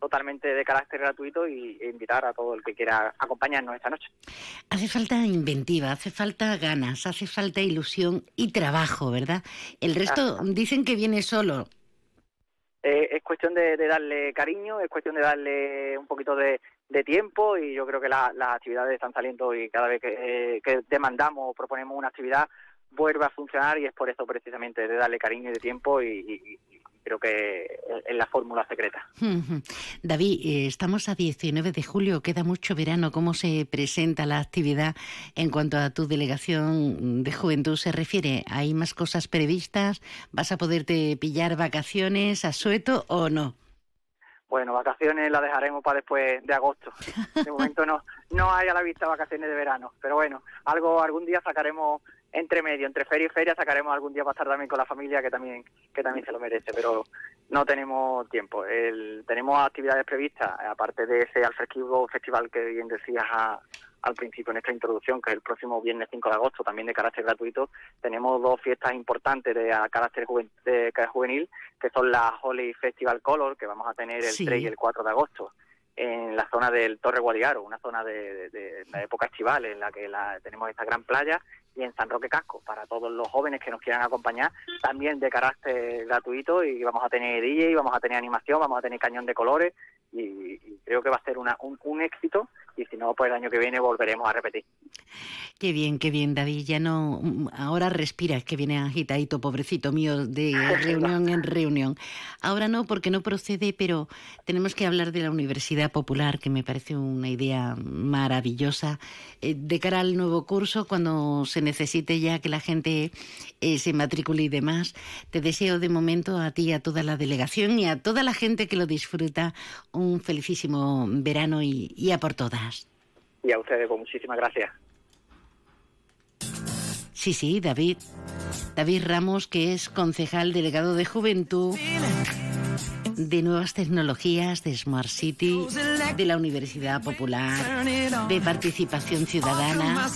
totalmente de carácter gratuito y e invitar a todo el que quiera acompañarnos esta noche. Hace falta inventiva, hace falta ganas, hace falta ilusión y trabajo, ¿verdad? El resto dicen que viene solo. Eh, es cuestión de, de darle cariño, es cuestión de darle un poquito de, de tiempo y yo creo que la- las actividades están saliendo y cada vez que, eh, que demandamos o proponemos una actividad vuelve a funcionar y es por eso precisamente de darle cariño y de tiempo y, y- y creo que es la fórmula secreta. David, eh, estamos a 19 de julio, queda mucho verano. ¿Cómo se presenta la actividad en cuanto a tu delegación de juventud se refiere? ¿Hay más cosas previstas? ¿Vas a poderte pillar vacaciones a sueto o no? Bueno, vacaciones las dejaremos para después de agosto. De momento no, no hay a la vista vacaciones de verano, pero bueno, algo algún día sacaremos entre medio, entre feria y feria, sacaremos algún día para estar también con la familia que también que también se lo merece, pero no tenemos tiempo. El, tenemos actividades previstas, aparte de ese alfresquivo festival que bien decías al principio en esta introducción, que es el próximo viernes 5 de agosto, también de carácter gratuito, tenemos dos fiestas importantes de carácter juvenil, que son la Holy Festival Color, que vamos a tener el 3 y el 4 de agosto en la zona del Torre Guadigaro, una zona de, la época estival en la que la, tenemos esta gran playa y en San Roque Casco para todos los jóvenes que nos quieran acompañar, también de carácter gratuito y vamos a tener DJ, vamos a tener animación, vamos a tener cañón de colores y, creo que va a ser una, un, éxito y si no, pues el año que viene volveremos a repetir. Qué bien, qué bien, David. Ya no, ahora respira, es que viene agitadito, pobrecito mío, de reunión en reunión. Ahora no, porque no procede, pero tenemos que hablar de la Universidad Popular, que me parece una idea maravillosa. Eh, de cara al nuevo curso, cuando se necesite ya que la gente eh, se matricule y demás, te deseo de momento a ti, a toda la delegación y a toda la gente que lo disfruta un felicísimo verano y, a por todas. Y a ustedes, pues muchísimas gracias. Sí, sí, David. David Ramos, que es concejal delegado de Juventud de Nuevas Tecnologías, de Smart City, de la Universidad Popular, de Participación Ciudadana.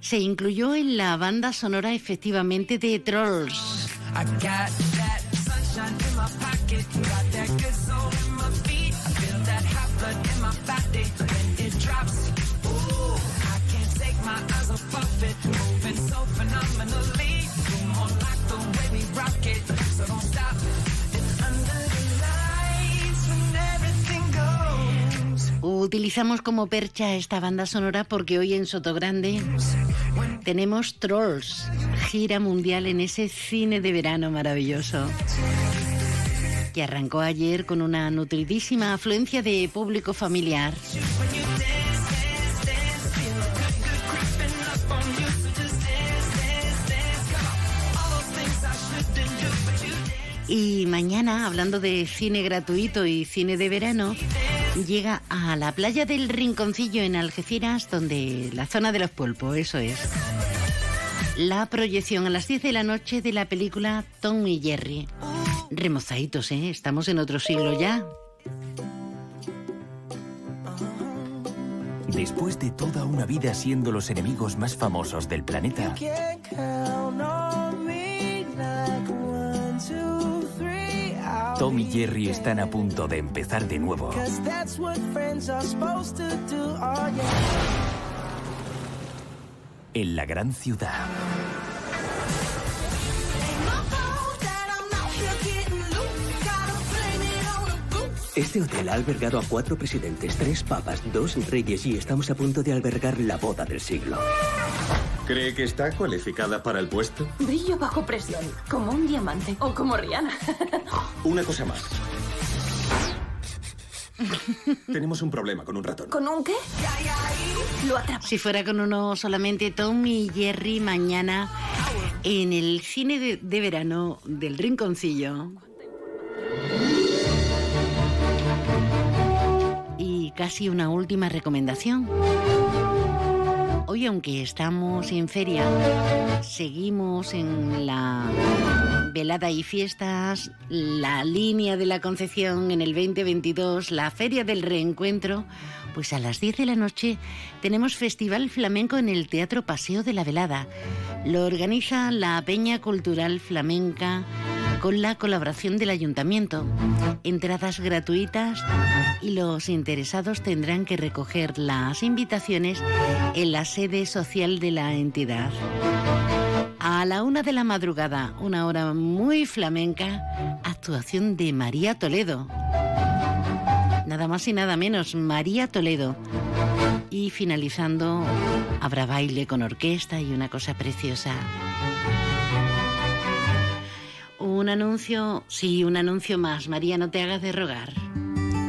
Se incluyó en la banda sonora efectivamente de Trolls. Utilizamos como percha esta banda sonora porque hoy en Sotogrande tenemos Trolls, gira mundial en ese cine de verano maravilloso que arrancó ayer con una nutridísima afluencia de público familiar. Y mañana, hablando de cine gratuito y cine de verano, llega a la playa del Rinconcillo en Algeciras, donde la zona de los pulpos, eso es. La proyección a las 10 de la noche de la película Tom y Jerry. Remozaditos, ¿eh? Estamos en otro siglo ya. Después de toda una vida siendo los enemigos más famosos del planeta, Tom y Jerry están a punto de empezar de nuevo. En la gran ciudad. Este hotel ha albergado a cuatro presidentes, tres papas, dos reyes y estamos a punto de albergar la boda del siglo. ¿Cree que está cualificada para el puesto? Brillo bajo presión, como un diamante o como Rihanna. Una cosa más. Tenemos un problema con un ratón. ¿Con un qué? Lo atrapa. Si fuera con uno solamente, Tom y Jerry mañana en el cine de, de verano del Rinconcillo. Casi una última recomendación. Hoy, aunque estamos en feria, seguimos en la velada y fiestas, la línea de la Concepción en el 2022, la Feria del Reencuentro. Pues a las 10 de la noche tenemos Festival Flamenco en el Teatro Paseo de la Velada. Lo organiza la Peña Cultural Flamenca con la colaboración del ayuntamiento. Entradas gratuitas y los interesados tendrán que recoger las invitaciones en la sede social de la entidad. A la una de la madrugada, una hora muy flamenca, actuación de María Toledo. Nada más y nada menos, María Toledo. Y finalizando, habrá baile con orquesta y una cosa preciosa. Un anuncio, sí, un anuncio más. María, no te hagas de rogar.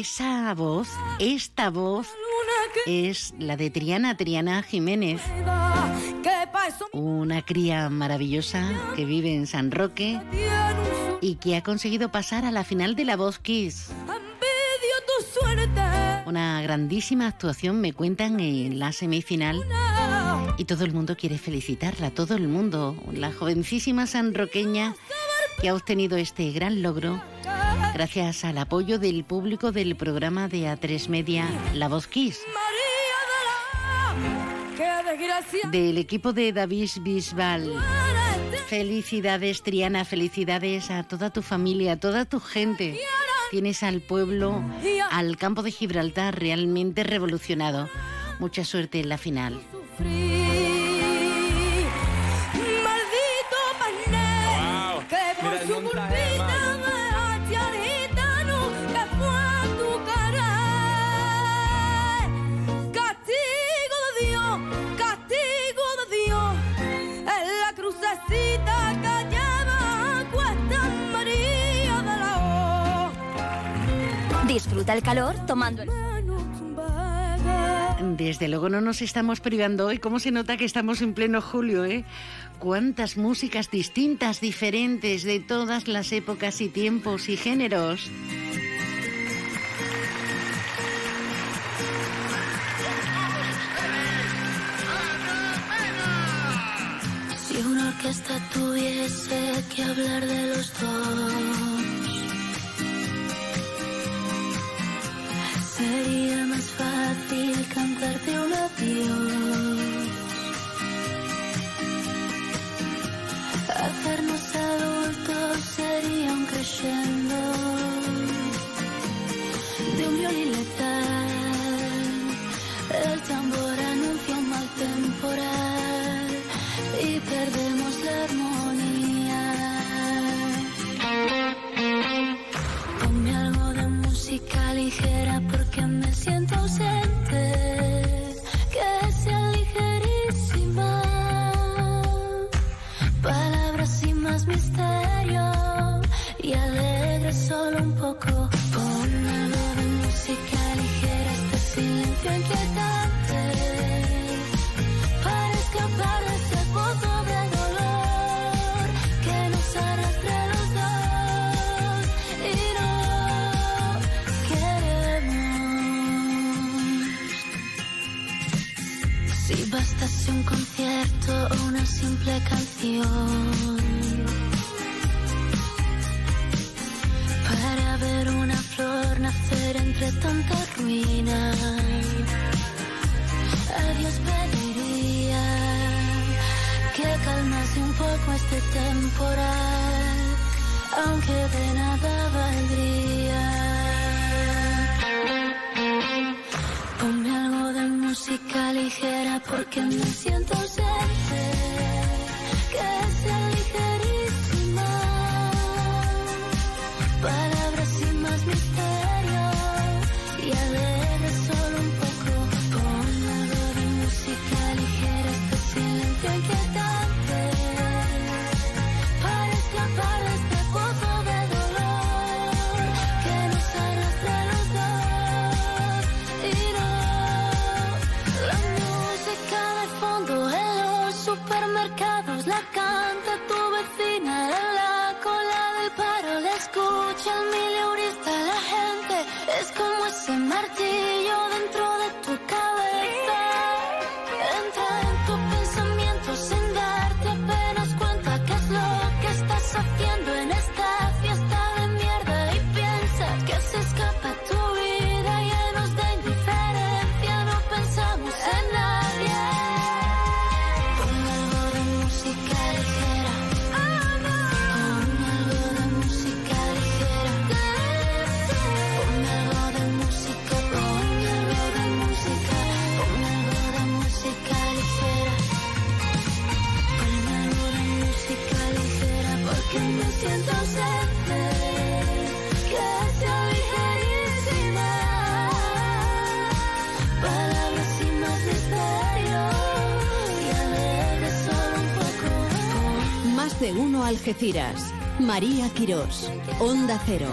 Esa voz, esta voz, es la de Triana, Triana Jiménez. Una cría maravillosa que vive en San Roque y que ha conseguido pasar a la final de la Voz Kiss. Una grandísima actuación, me cuentan, en la semifinal. Y todo el mundo quiere felicitarla, todo el mundo. La jovencísima sanroqueña que ha obtenido este gran logro gracias al apoyo del público del programa de A3 Media La Voz Kiss. Del equipo de David Bisbal. Felicidades, Triana, felicidades a toda tu familia, a toda tu gente. Tienes al pueblo, al campo de Gibraltar realmente revolucionado. Mucha suerte en la final. Disfruta el calor tomando el... Desde luego no nos estamos privando hoy. ¿Cómo se nota que estamos en pleno julio, eh? Cuántas músicas distintas, diferentes, de todas las épocas y tiempos y géneros. Si una orquesta tuviese que hablar de los dos, sería más fácil cantarte un adiós. Hacernos adultos sería un crescendo de un violín letal. El tambor anuncia un mal temporal y perdemos la armonía. Ponme algo de música ligera porque Algeciras. María Quirós. Onda Cero.